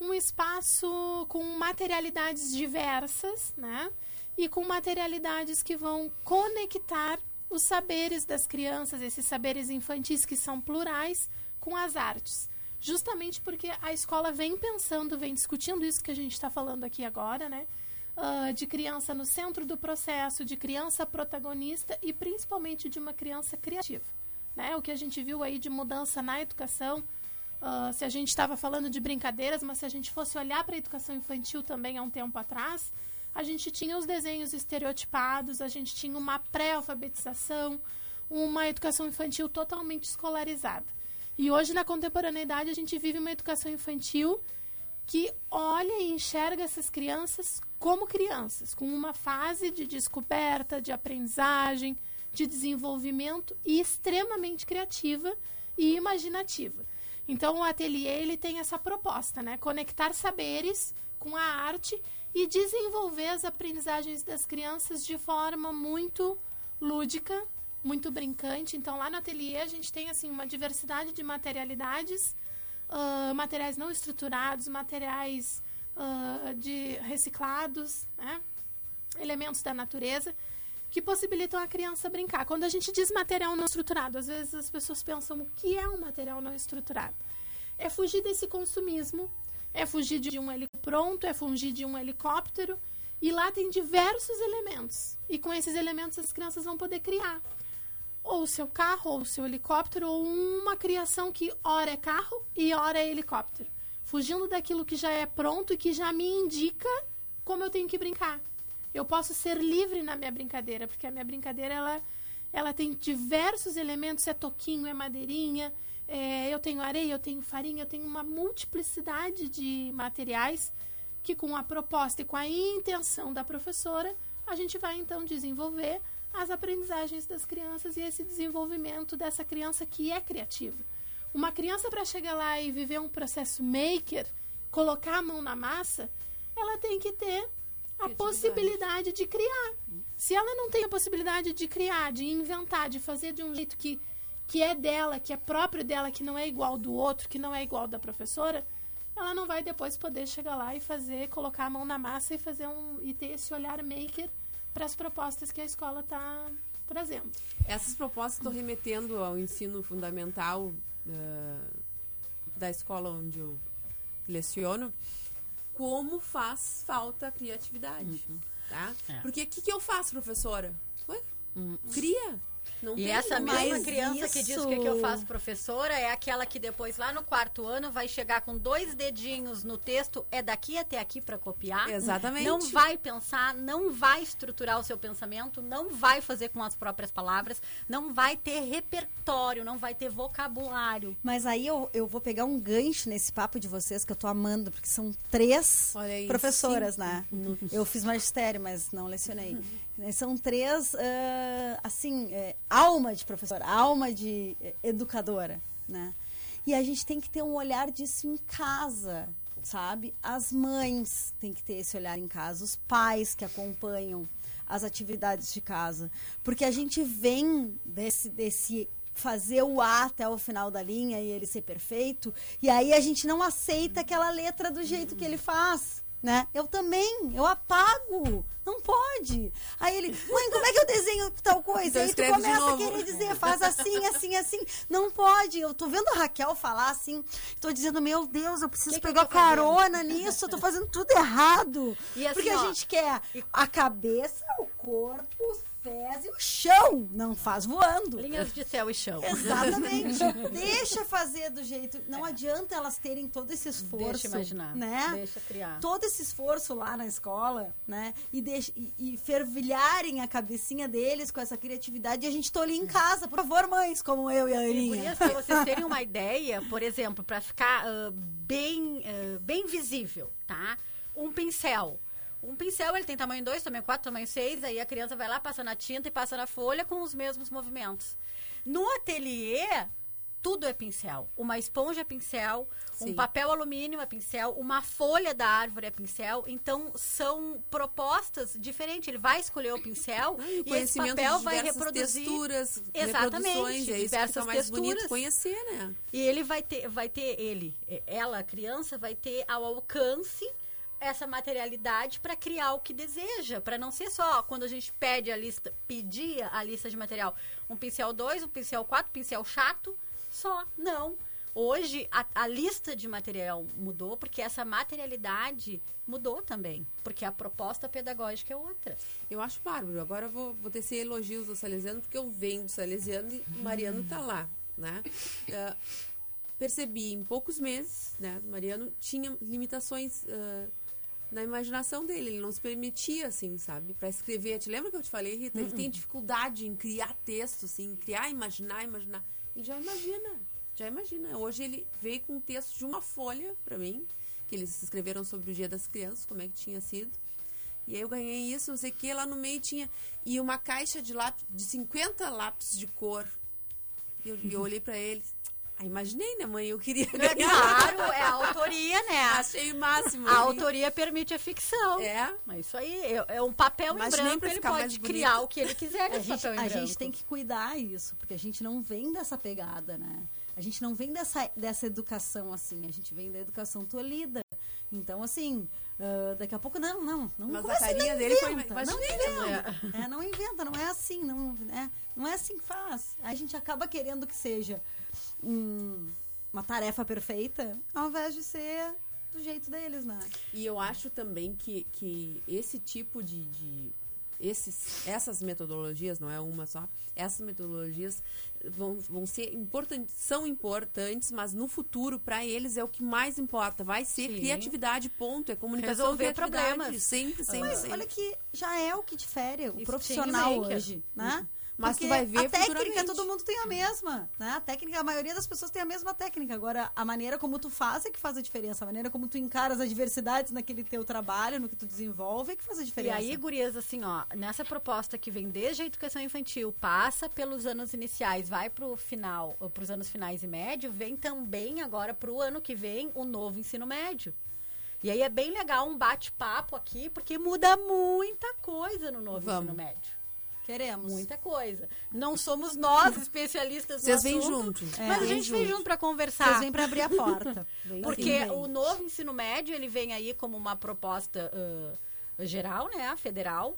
Um espaço com materialidades diversas, né, e com materialidades que vão conectar os saberes das crianças, esses saberes infantis que são plurais, com as artes justamente porque a escola vem pensando, vem discutindo isso que a gente está falando aqui agora, né? Ah, de criança no centro do processo, de criança protagonista e principalmente de uma criança criativa. Né? O que a gente viu aí de mudança na educação, ah, se a gente estava falando de brincadeiras, mas se a gente fosse olhar para a educação infantil também há um tempo atrás, a gente tinha os desenhos estereotipados, a gente tinha uma pré-alfabetização, uma educação infantil totalmente escolarizada. E hoje, na contemporaneidade, a gente vive uma educação infantil que olha e enxerga essas crianças como crianças, com uma fase de descoberta, de aprendizagem, de desenvolvimento e extremamente criativa e imaginativa. Então, o ateliê ele tem essa proposta, né? Conectar saberes com a arte e desenvolver as aprendizagens das crianças de forma muito lúdica, muito brincante. Então, lá no ateliê a gente tem assim uma diversidade de materialidades, ah, materiais não estruturados, materiais ah, de reciclados, né? elementos da natureza que possibilitam a criança brincar. Quando a gente diz material não estruturado, às vezes as pessoas pensam o que é um material não estruturado. É fugir desse consumismo, é fugir de um helicóptero pronto, é fugir de um helicóptero. E lá tem diversos elementos. E com esses elementos as crianças vão poder criar ou o seu carro, ou o seu helicóptero, ou uma criação que ora é carro e ora é helicóptero. Fugindo daquilo que já é pronto e que já me indica como eu tenho que brincar. Eu posso ser livre na minha brincadeira, porque a minha brincadeira ela, ela tem diversos elementos, é toquinho, é madeirinha, é, eu tenho areia, eu tenho farinha, eu tenho uma multiplicidade de materiais que com a proposta e com a intenção da professora, a gente vai então desenvolver as aprendizagens das crianças e esse desenvolvimento dessa criança que é criativa. Uma criança para chegar lá e viver um processo maker, colocar a mão na massa, ela tem que ter a possibilidade de criar. Se ela não tem a possibilidade de criar, de inventar, de fazer de um jeito que, que é dela, que é próprio dela, que não é igual do outro, que não é igual da professora, ela não vai depois poder chegar lá e fazer, colocar a mão na massa e fazer um e ter esse olhar maker para as propostas que a escola está trazendo. Essas propostas estão remetendo ao ensino fundamental uh, da escola onde eu leciono, como faz falta a criatividade, tá? É. Porque o que, que eu faço, professora? Ué, cria. Não E essa mesma criança que diz o que, que eu faço, professora, é aquela que depois, lá no quarto ano, vai chegar com dois dedinhos no texto, é daqui até aqui para copiar. Exatamente. Não vai pensar, não vai estruturar o seu pensamento, não vai fazer com as próprias palavras, não vai ter repertório, não vai ter vocabulário. Mas aí eu, eu vou pegar um gancho nesse papo de vocês que eu tô amando, porque são três professoras, né? Eu fiz magistério, mas não lecionei. São três, ah, assim, é, alma de professora, alma de eh, educadora, né? E a gente tem que ter um olhar disso em casa, sabe? As mães têm que ter esse olhar em casa, os pais que acompanham as atividades de casa. Porque a gente vem desse, desse fazer o A até o final da linha e ele ser perfeito, e aí a gente não aceita aquela letra do jeito que ele faz. Né? Eu também, eu apago. Não pode. Aí ele, mãe, como é que eu desenho tal coisa? Então aí tu começa a querer dizer, faz assim, assim, assim. Não pode. Eu tô vendo a Raquel falar assim, tô dizendo, meu Deus, eu preciso Que que eu pegar tô fazendo? carona nisso, eu tô fazendo tudo errado. Assim, Porque a ó, gente quer a cabeça, o corpo, os pés e o chão. Não faz voando. Linhas de céu e chão. Exatamente. Deixa fazer do jeito. Não adianta elas terem todo esse esforço. Deixa imaginar, Né? deixa criar. Todo esse esforço lá na escola, né? E, deixa, e, e fervilharem a cabecinha deles com essa criatividade. E a gente tô ali em casa. Por favor, mães, como eu e a Aninha. Para vocês terem uma ideia, por exemplo, para ficar ah, bem, ah, bem visível, tá? Um pincel. Um pincel, ele tem tamanho 2, tamanho 4, tamanho 6, aí a criança vai lá, passa na tinta e passa na folha com os mesmos movimentos. No ateliê, tudo é pincel. Uma esponja é pincel, um Sim. papel alumínio é pincel, uma folha da árvore é pincel. Então, são propostas diferentes. Ele vai escolher o pincel e o e esse papel vai reproduzir. texturas, Exatamente, é diversas mais bonito texturas. conhecer, né? E ele vai ter, vai ter ele, ela, a criança, vai ter ao alcance essa materialidade para criar o que deseja, para não ser só quando a gente pede a lista, pedia a lista de material, um pincel 2, um pincel 4, pincel chato, só, não. Hoje a, a lista de material mudou porque essa materialidade mudou também, porque a proposta pedagógica é outra. Eu acho bárbaro. Agora eu vou, vou tecer elogios ao Salesiano, porque eu venho do Salesiano e o Mariano tá lá, né? Ah, percebi em poucos meses, né? Mariano tinha limitações ah, na imaginação dele. Ele não se permitia, assim, sabe? Para escrever. Te lembra que eu te falei, Rita? Ele tem dificuldade em criar texto, assim, criar, imaginar, imaginar. Ele já imagina, já imagina. Hoje ele veio com um texto de uma folha para mim, que eles escreveram sobre o Dia das Crianças, como é que tinha sido. E aí eu ganhei isso, não sei o que, lá no meio tinha. E uma caixa de lápis, de 50 lápis de cor. E eu, e eu olhei pra eles. Ah, imaginei, né, mãe? Eu queria ganhar. Claro, é a autoria, né? Achei o máximo. A autoria permite a ficção. É. Mas isso aí é, é um papel Imaginei em branco, ele pode bonito. criar o que ele quiser A nesse gente, papel em a branco. gente tem que cuidar isso, porque a gente não vem dessa pegada, né? A gente não vem dessa, dessa educação assim, a gente vem da educação tolhida. Então, assim, ah, daqui a pouco, não, não, não Mas a carinha não dele foi- inventa, não imaginei, né, inventa. É, não inventa, não é assim, não é, não é assim que faz. A gente acaba querendo que seja um- uma tarefa perfeita, ao invés de ser do jeito deles, né? E eu acho também que, que esse tipo de. de- esses, essas metodologias, não é uma só, essas metodologias vão, vão ser importantes, são importantes, mas no futuro, para eles, é o que mais importa. Vai ser Sim. criatividade, ponto. É comunicação Resolver problemas. Sempre, sempre, Mas sempre. olha que já é o que difere o Isso, profissional hoje, né? Mas tu Porque vai ver a técnica todo mundo tem a mesma, né? A técnica, a maioria das pessoas tem a mesma técnica. Agora, a maneira como tu faz é que faz a diferença. A maneira como tu encara as adversidades naquele teu trabalho, no que tu desenvolve, é que faz a E diferença. aí, gurias, assim, ó, nessa proposta que vem desde a educação infantil, passa pelos anos iniciais, vai pro final, pros anos finais e médio, vem também agora pro ano que vem o novo ensino médio. E aí é bem legal um bate-papo aqui, porque muda muita coisa no novo Vamos. ensino médio. Queremos. Muita coisa. Não somos nós especialistas Vocês vêm assunto, junto. É, mas a gente vem junto. junto para conversar. Vocês vêm pra abrir a porta. Porque o novo ensino médio, ele vem aí como uma proposta ah, geral, né, federal,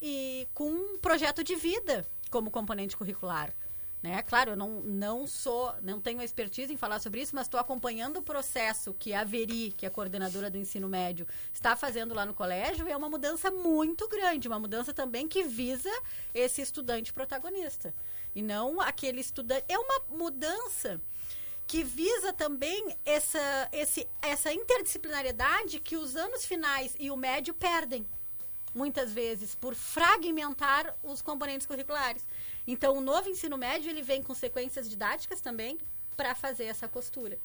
e com um projeto de vida como componente curricular. Né? Claro, eu não, não sou, não tenho expertise em falar sobre isso, mas estou acompanhando o processo que a Veri, que é a coordenadora do ensino médio, está fazendo lá no colégio, e é uma mudança muito grande, uma mudança também que visa esse estudante protagonista. E não aquele estudante. É uma mudança que visa também essa, esse, essa interdisciplinariedade que os anos finais e o médio perdem, muitas vezes, por fragmentar os componentes curriculares. Então, o novo ensino médio ele vem com sequências didáticas também para fazer essa costura.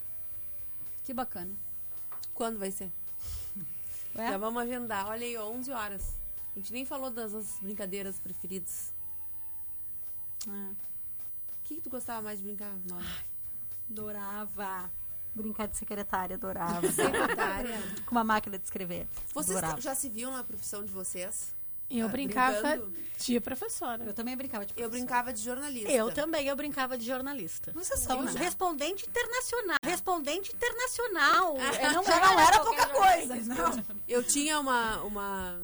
Que bacana. Quando vai ser? Ué? Já vamos agendar. Olha aí, 11 horas. A gente nem falou das nossas brincadeiras preferidas. Ah, O que, que tu gostava mais de brincar, Mauro? adorava. Brincar de secretária, adorava. Secretária. Com uma máquina de escrever. Vocês adorava. já se viam na profissão de vocês? E eu Ah, brincava brincando? de professora. Eu também brincava de Eu professora. brincava de jornalista. Eu também, eu brincava de jornalista. Vocês são, Eu- né? Respondente internacional. Respondente internacional. É, não Já não era pouca coisa. jornalista. Eu tinha uma, uma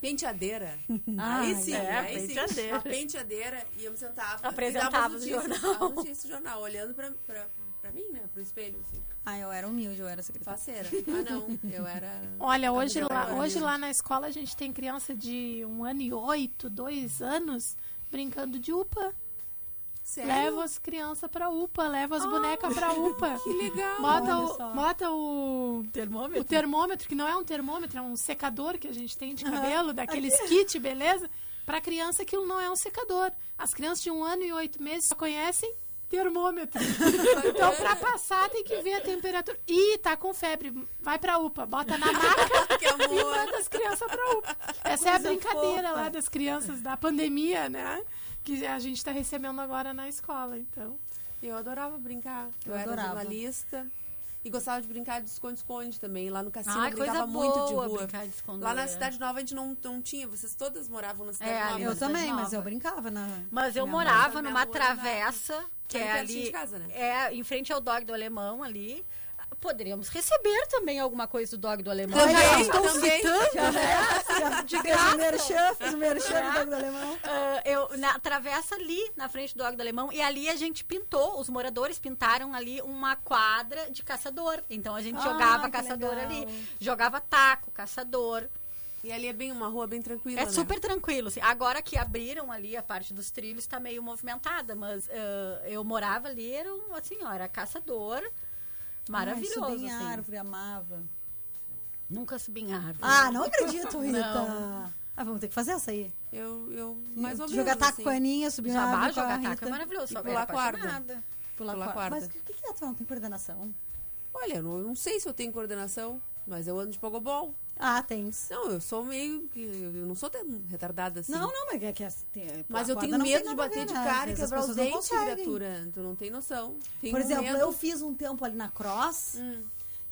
penteadeira. Ai, aí sim, é, aí sim. penteadeira. Uma penteadeira e eu me sentava. Apresentava o jornal. dava notícias do jornal, olhando pra, pra, mim, né? Pro espelho, assim. Ah, eu era humilde, eu era secretária. Faceira. Ah, não. Eu era. Olha, hoje lá, hoje lá na escola a gente tem criança de um ano e oito, dois anos, brincando de UPA. Sério? Leva as crianças pra UPA, leva as bonecas pra UPA. Que legal. Bota o, bota o Termômetro? o termômetro, que não é um termômetro, é um secador que a gente tem de cabelo, daqueles kit, beleza? Pra criança aquilo não é um secador. As crianças de um ano e oito meses só conhecem termômetro. então, pra passar, tem que ver a temperatura. Ih, tá com febre. Vai pra UPA, bota na maca Que e amor. manda as crianças pra UPA. Essa é a Coisa brincadeira fofa. lá das crianças da pandemia, né? Que a gente tá recebendo agora na escola, então. Eu adorava brincar. Eu, Eu era adorava. jornalista. E gostava de brincar de esconde-esconde também. Lá no cassino Ai, eu brincava coisa muito de boa rua. brincar de esconde. Lá na Cidade Nova a gente não, não tinha. Vocês todas moravam na Cidade É, Nova. Eu também, nova. mas eu brincava na. Mas eu morava numa travessa, que Ali é pertinho ali. de casa, né? É, em frente ao dog do alemão ali. Poderíamos receber também alguma coisa do dog do alemão. Também, Já estou também. Já, né? de o merchan, fiz o merchan do Dog do Alemão. Ah, eu na travessa ali na frente do dog do alemão e ali a gente pintou, os moradores pintaram ali uma quadra de caçador. Então a gente Ah, jogava caçador legal. ali, jogava taco, caçador. E ali é bem uma rua bem tranquila, É né? super tranquilo. assim. Agora que abriram ali a parte dos trilhos, está meio movimentada, mas ah, eu morava ali, era um, assim, ó, era caçador. Maravilhoso. Ai, subi em assim. árvore, amava. Nunca subi em árvore. Ah, não acredito, Rita. Não. Ah, vamos ter que fazer essa aí. Eu, eu mais ou menos. Jogar taco assim. com a Aninha, subir na Já árvore a jogar taco, é maravilhoso. E eu pular corda. Pular Pular corda. Mas o que, que é? Tu não tem coordenação? Olha, eu não, eu não sei se eu tenho coordenação, mas eu ando de pogobol. Ah, tens. Não, eu sou meio. Eu não sou tão retardada assim. Não, não, mas é que é, tem, Mas eu tenho medo tem de bater ver, de né? Cara e vezes as quebrar os dentes, criatura. Tu não tem noção. Tenho Por exemplo, medo. eu fiz um tempo ali na cross Hum.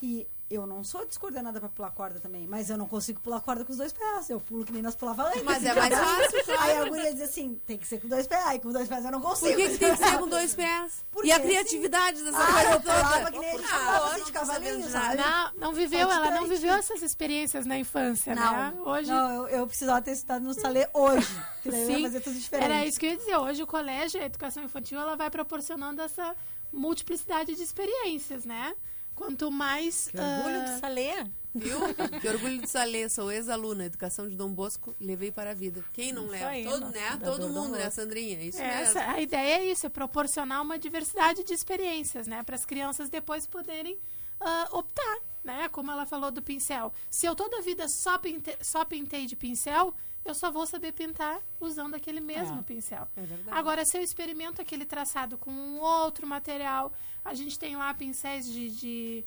e eu não sou descoordenada pra pular corda também, mas eu não consigo pular corda com os dois pés. Eu pulo que nem nós pulava antes. Mas é mais fácil, claro. Aí a guria diz assim, tem que ser com dois pés. Aí com dois pés eu não consigo. Por que, que tem que ser com dois pés? Por e a criatividade dessa Ah, coisa eu toda? que nem a gente Ah, assim de cavalinho, sabe? Não, não viveu, É ela não viveu essas experiências na infância, né? Não, Hoje não eu, eu precisava ter estado no salê hoje. Que daí eu ia Sim, fazer tudo diferente. Era isso que eu ia dizer. Hoje o colégio, a educação infantil, ela vai proporcionando essa multiplicidade de experiências, né? Quanto mais. Que orgulho ah, de saler. Viu? Que orgulho de saber, sou ex-aluna, educação de Dom Bosco, levei para a vida. Quem não leva? aí, Todo, né? Todo mundo, né. Sandrinha? Isso essa, mesmo. a ideia é isso, é proporcionar uma diversidade de experiências, né? Para as crianças depois poderem ah, optar, né? como ela falou do pincel. Se eu toda a vida só, pinte, só pintei de pincel, eu só vou saber pintar usando aquele mesmo É. pincel. É verdade. Agora, se eu experimento aquele traçado com um outro material, a gente tem lá pincéis de, de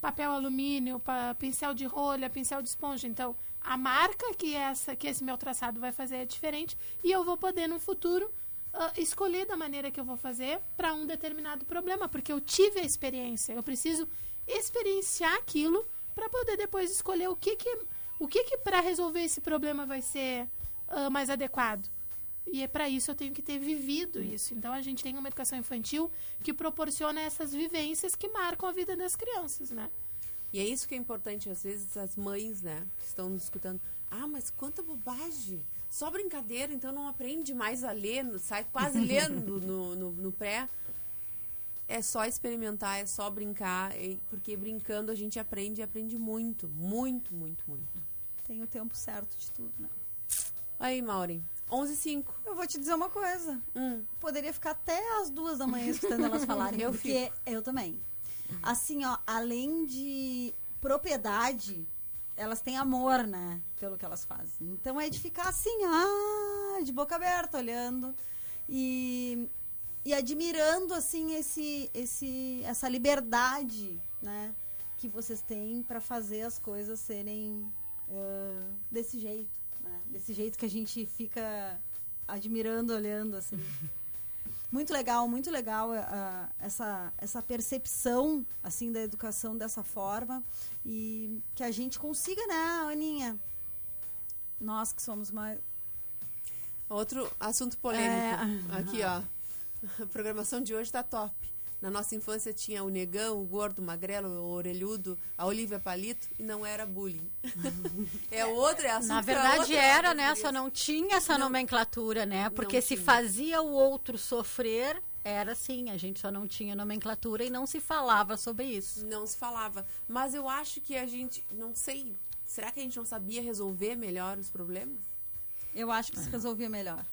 papel alumínio, pa- pincel de rolha, pincel de esponja. Então, a marca que, essa, que esse meu traçado vai fazer é diferente e eu vou poder, no futuro, ah, escolher da maneira que eu vou fazer para um determinado problema, porque eu tive a experiência. Eu preciso experienciar aquilo para poder depois escolher o que que, o que, que para resolver esse problema vai ser ah, mais adequado. E é para isso eu tenho que ter vivido isso. Então a gente tem uma educação infantil que proporciona essas vivências que marcam a vida das crianças, né? E é isso que é importante, às vezes, as mães, né, que estão nos escutando. Ah, mas quanta bobagem! Só brincadeira, então não aprende mais a ler, sai quase lendo no, no, no pré. É só experimentar, é só brincar, porque brincando a gente aprende e aprende muito, muito, muito, muito. Tem o tempo certo de tudo, né? Aí, Maureen, 11 h 05 Eu vou te dizer uma coisa. Hum. Poderia ficar até as duas da manhã escutando elas falarem. Eu porque eu também. Assim, ó, além de propriedade, elas têm amor, né? Pelo que elas fazem. Então é de ficar assim, ah, de boca aberta, olhando. E, e admirando, assim, esse, esse, essa liberdade, né? Que vocês têm para fazer as coisas serem desse jeito, né? Desse jeito que a gente fica admirando, olhando, assim. Muito legal, muito legal ah, essa, essa percepção, assim, da educação dessa forma. E que a gente consiga, né, Aninha? Nós que somos mais... Outro assunto polêmico. Aqui, ó. A programação de hoje tá top. Na nossa infância tinha o negão, o gordo, o magrelo, o orelhudo, a Olivia Palito e não era bullying. é outro, é assunto Na verdade outra era, né? Só não tinha essa Não. nomenclatura, né? Porque se fazia o outro sofrer, era assim, a gente só não tinha nomenclatura e não se falava sobre isso. Não se falava. Mas eu acho que a gente, não sei, será que a gente não sabia resolver melhor os problemas? Eu acho que se resolvia melhor.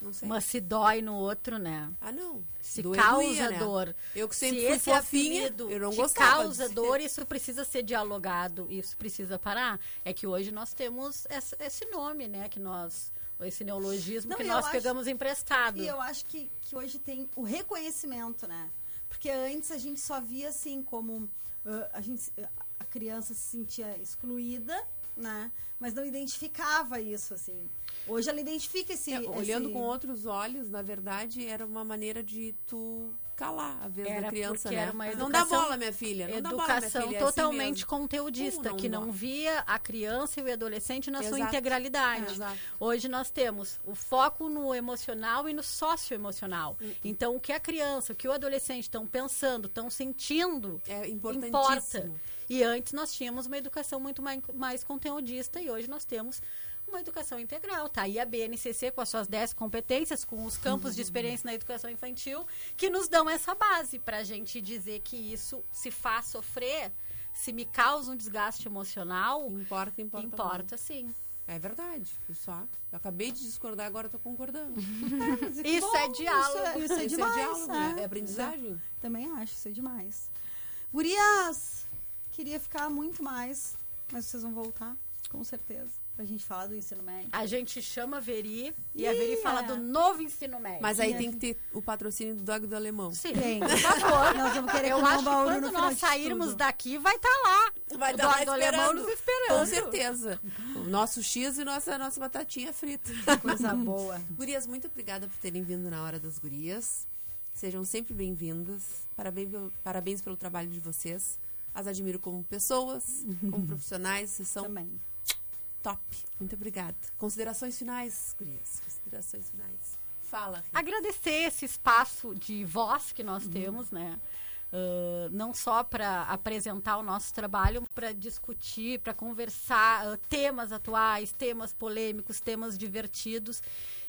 Não sei. Mas se dói no outro, né? Ah, não. Se Doer causa doía, né? dor. Eu que sempre se fui esse fofinha, apelido eu não te causa dor, isso precisa ser dialogado, isso precisa parar. É que hoje nós temos essa- esse nome, né? Que nós, esse neologismo Não, que nós acho- pegamos emprestado. E eu acho que, que hoje tem o reconhecimento, né? Porque antes a gente só via assim como ah, a, gente, a criança se sentia excluída, né? Mas não identificava isso, assim. Hoje ela identifica esse. É, olhando esse- com outros olhos, na verdade, era uma maneira de tu calar a vez Era da criança, né? era uma não dá educação- bola, minha filha. Não dá bola, minha Educação filha. é assim totalmente mesmo. conteudista, Como que não dá? via a criança e o adolescente na sua Exato. integralidade. É, exato. Hoje nós temos o foco no emocional e no socioemocional. Hum, Então, o que a criança, o que o adolescente estão pensando, estão sentindo, É importa. E antes nós tínhamos uma educação muito mais, mais conteudista e hoje nós temos uma educação integral. Tá aí a BNCC com as suas 10 competências, com os campos de experiência na educação infantil, que nos dão essa base para a gente dizer que isso se faz sofrer, se me causa um desgaste emocional, Importa, importa. importa sim. É verdade, pessoal. Eu acabei de discordar, agora eu tô concordando. Que Isso é diálogo. Isso é, isso é Isso demais. é diálogo, né? é. É aprendizagem. Também acho, isso é demais. Gurias, queria ficar muito mais, mas vocês vão voltar, com certeza, pra gente falar do ensino médio. A gente chama a Veri e a Veri fala do novo ensino médio. Mas aí E tem que ter o patrocínio do Dog do Alemão. Sim, Tem. por favor. Nós vamos querer Eu acho que quando nós sairmos daqui, vai estar lá. Vai o estar lá dog do alemão nos esperando. Com certeza. O nosso X e nossa, nossa batatinha frita. Coisa boa. Gurias, muito obrigada por terem vindo na Hora das Gurias. Sejam sempre bem-vindas. Parabéns, pelo- parabéns pelo trabalho de vocês. As admiro como pessoas, como profissionais. Vocês são Também. Top. Muito obrigada. Considerações finais, Gurias. Considerações finais. Fala. Rita. agradecer esse espaço de voz que Uhum. nós temos, né? Ah, não só para apresentar o nosso trabalho, para discutir, para conversar ah, temas atuais, temas polêmicos, temas divertidos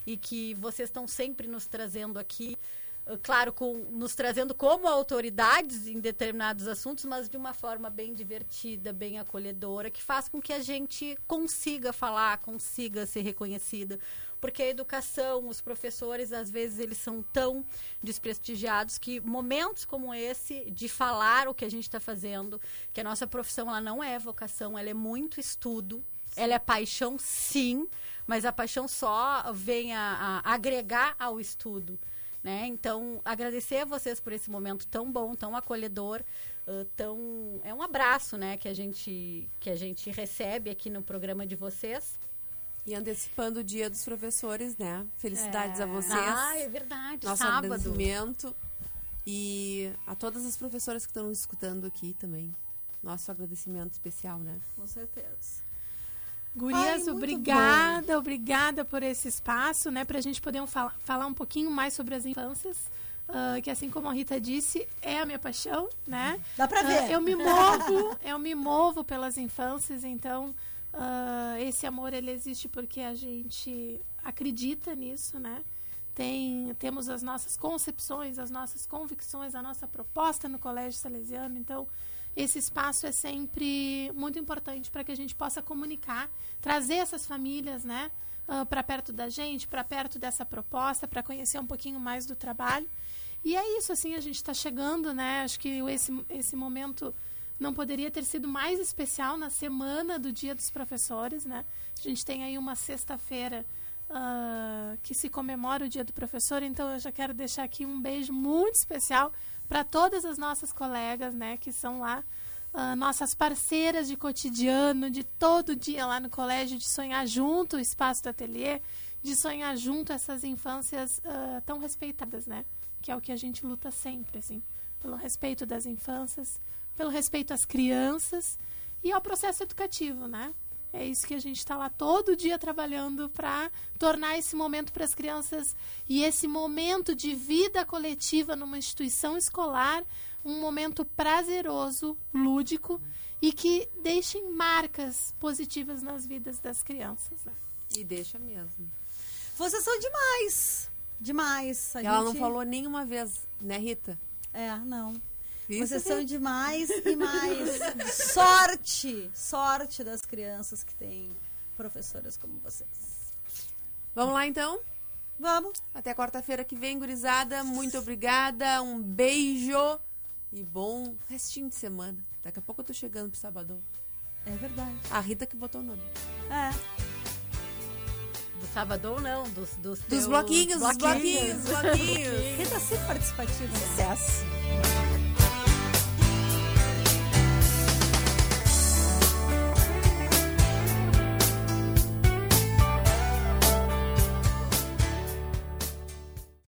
e que vocês estão sempre nos trazendo aqui uh, claro, com, nos trazendo como autoridades em determinados assuntos, mas de uma forma bem divertida, bem acolhedora, que faz com que a gente consiga falar, consiga ser reconhecida. Porque a educação, os professores, às vezes, eles são tão desprestigiados que momentos como esse, de falar o que a gente está fazendo, que a nossa profissão ela não é vocação, ela é muito estudo, ela é paixão, sim, mas a paixão só vem a, a agregar ao estudo. Né? Então, agradecer a vocês por esse momento tão bom, tão acolhedor, uh, tão é um abraço, né, que a gente que a gente recebe aqui no programa de vocês. E antecipando o Dia dos Professores, né? Felicidades É. a vocês. Ah, é verdade. Nosso sábado. agradecimento. E a todas as professoras que estão nos escutando aqui também. Nosso agradecimento especial, né? Com certeza. Gurias, Ai, obrigada, obrigada por esse espaço, né? Pra gente poder fala- falar um pouquinho mais sobre as infâncias. ah, que assim como a Rita disse, é a minha paixão, né? Dá pra Ah, ver. eu me movo, eu me movo pelas infâncias, então ah, esse amor ele existe porque a gente acredita nisso, né? Tem, temos as nossas concepções, as nossas convicções, a nossa proposta no Colégio Salesiano, então esse espaço é sempre muito importante para que a gente possa comunicar, trazer essas famílias, né, para perto da gente, para perto dessa proposta, para conhecer um pouquinho mais do trabalho. E é isso, assim, a gente está chegando, né? Acho que esse, esse momento não poderia ter sido mais especial na semana do Dia dos Professores, né? A gente tem aí uma sexta-feira ah, que se comemora o Dia do Professor, então eu já quero deixar aqui um beijo muito especial para todas as nossas colegas, né, que são lá ah, nossas parceiras de cotidiano, de todo dia lá no colégio, de sonhar junto o espaço do ateliê, de sonhar junto essas infâncias ah, tão respeitadas, né? Que é o que a gente luta sempre, assim, pelo respeito das infâncias, pelo respeito às crianças e ao processo educativo, né? É isso que a gente está lá todo dia trabalhando para tornar esse momento para as crianças e esse momento de vida coletiva numa instituição escolar um momento prazeroso, lúdico e que deixem marcas positivas nas vidas das crianças. Né? E deixa mesmo. Vocês são demais. Demais. A ela não gente- falou nenhuma vez, né, Rita? É, não. Isso, Vocês são demais e mais. sorte! Sorte das crianças que têm professoras como vocês. Vamos lá, então? Vamos. Até quarta-feira que vem, gurizada. Muito obrigada. Um beijo. E bom restinho de semana. Daqui a pouco eu tô chegando pro sabadão. É verdade. A Rita que botou o nome. É. Do sábado ou não, dos, dos, Dos teus bloquinhos, dos bloquinhos, bloquinhos. Rita sempre participativa. né? Sucesso.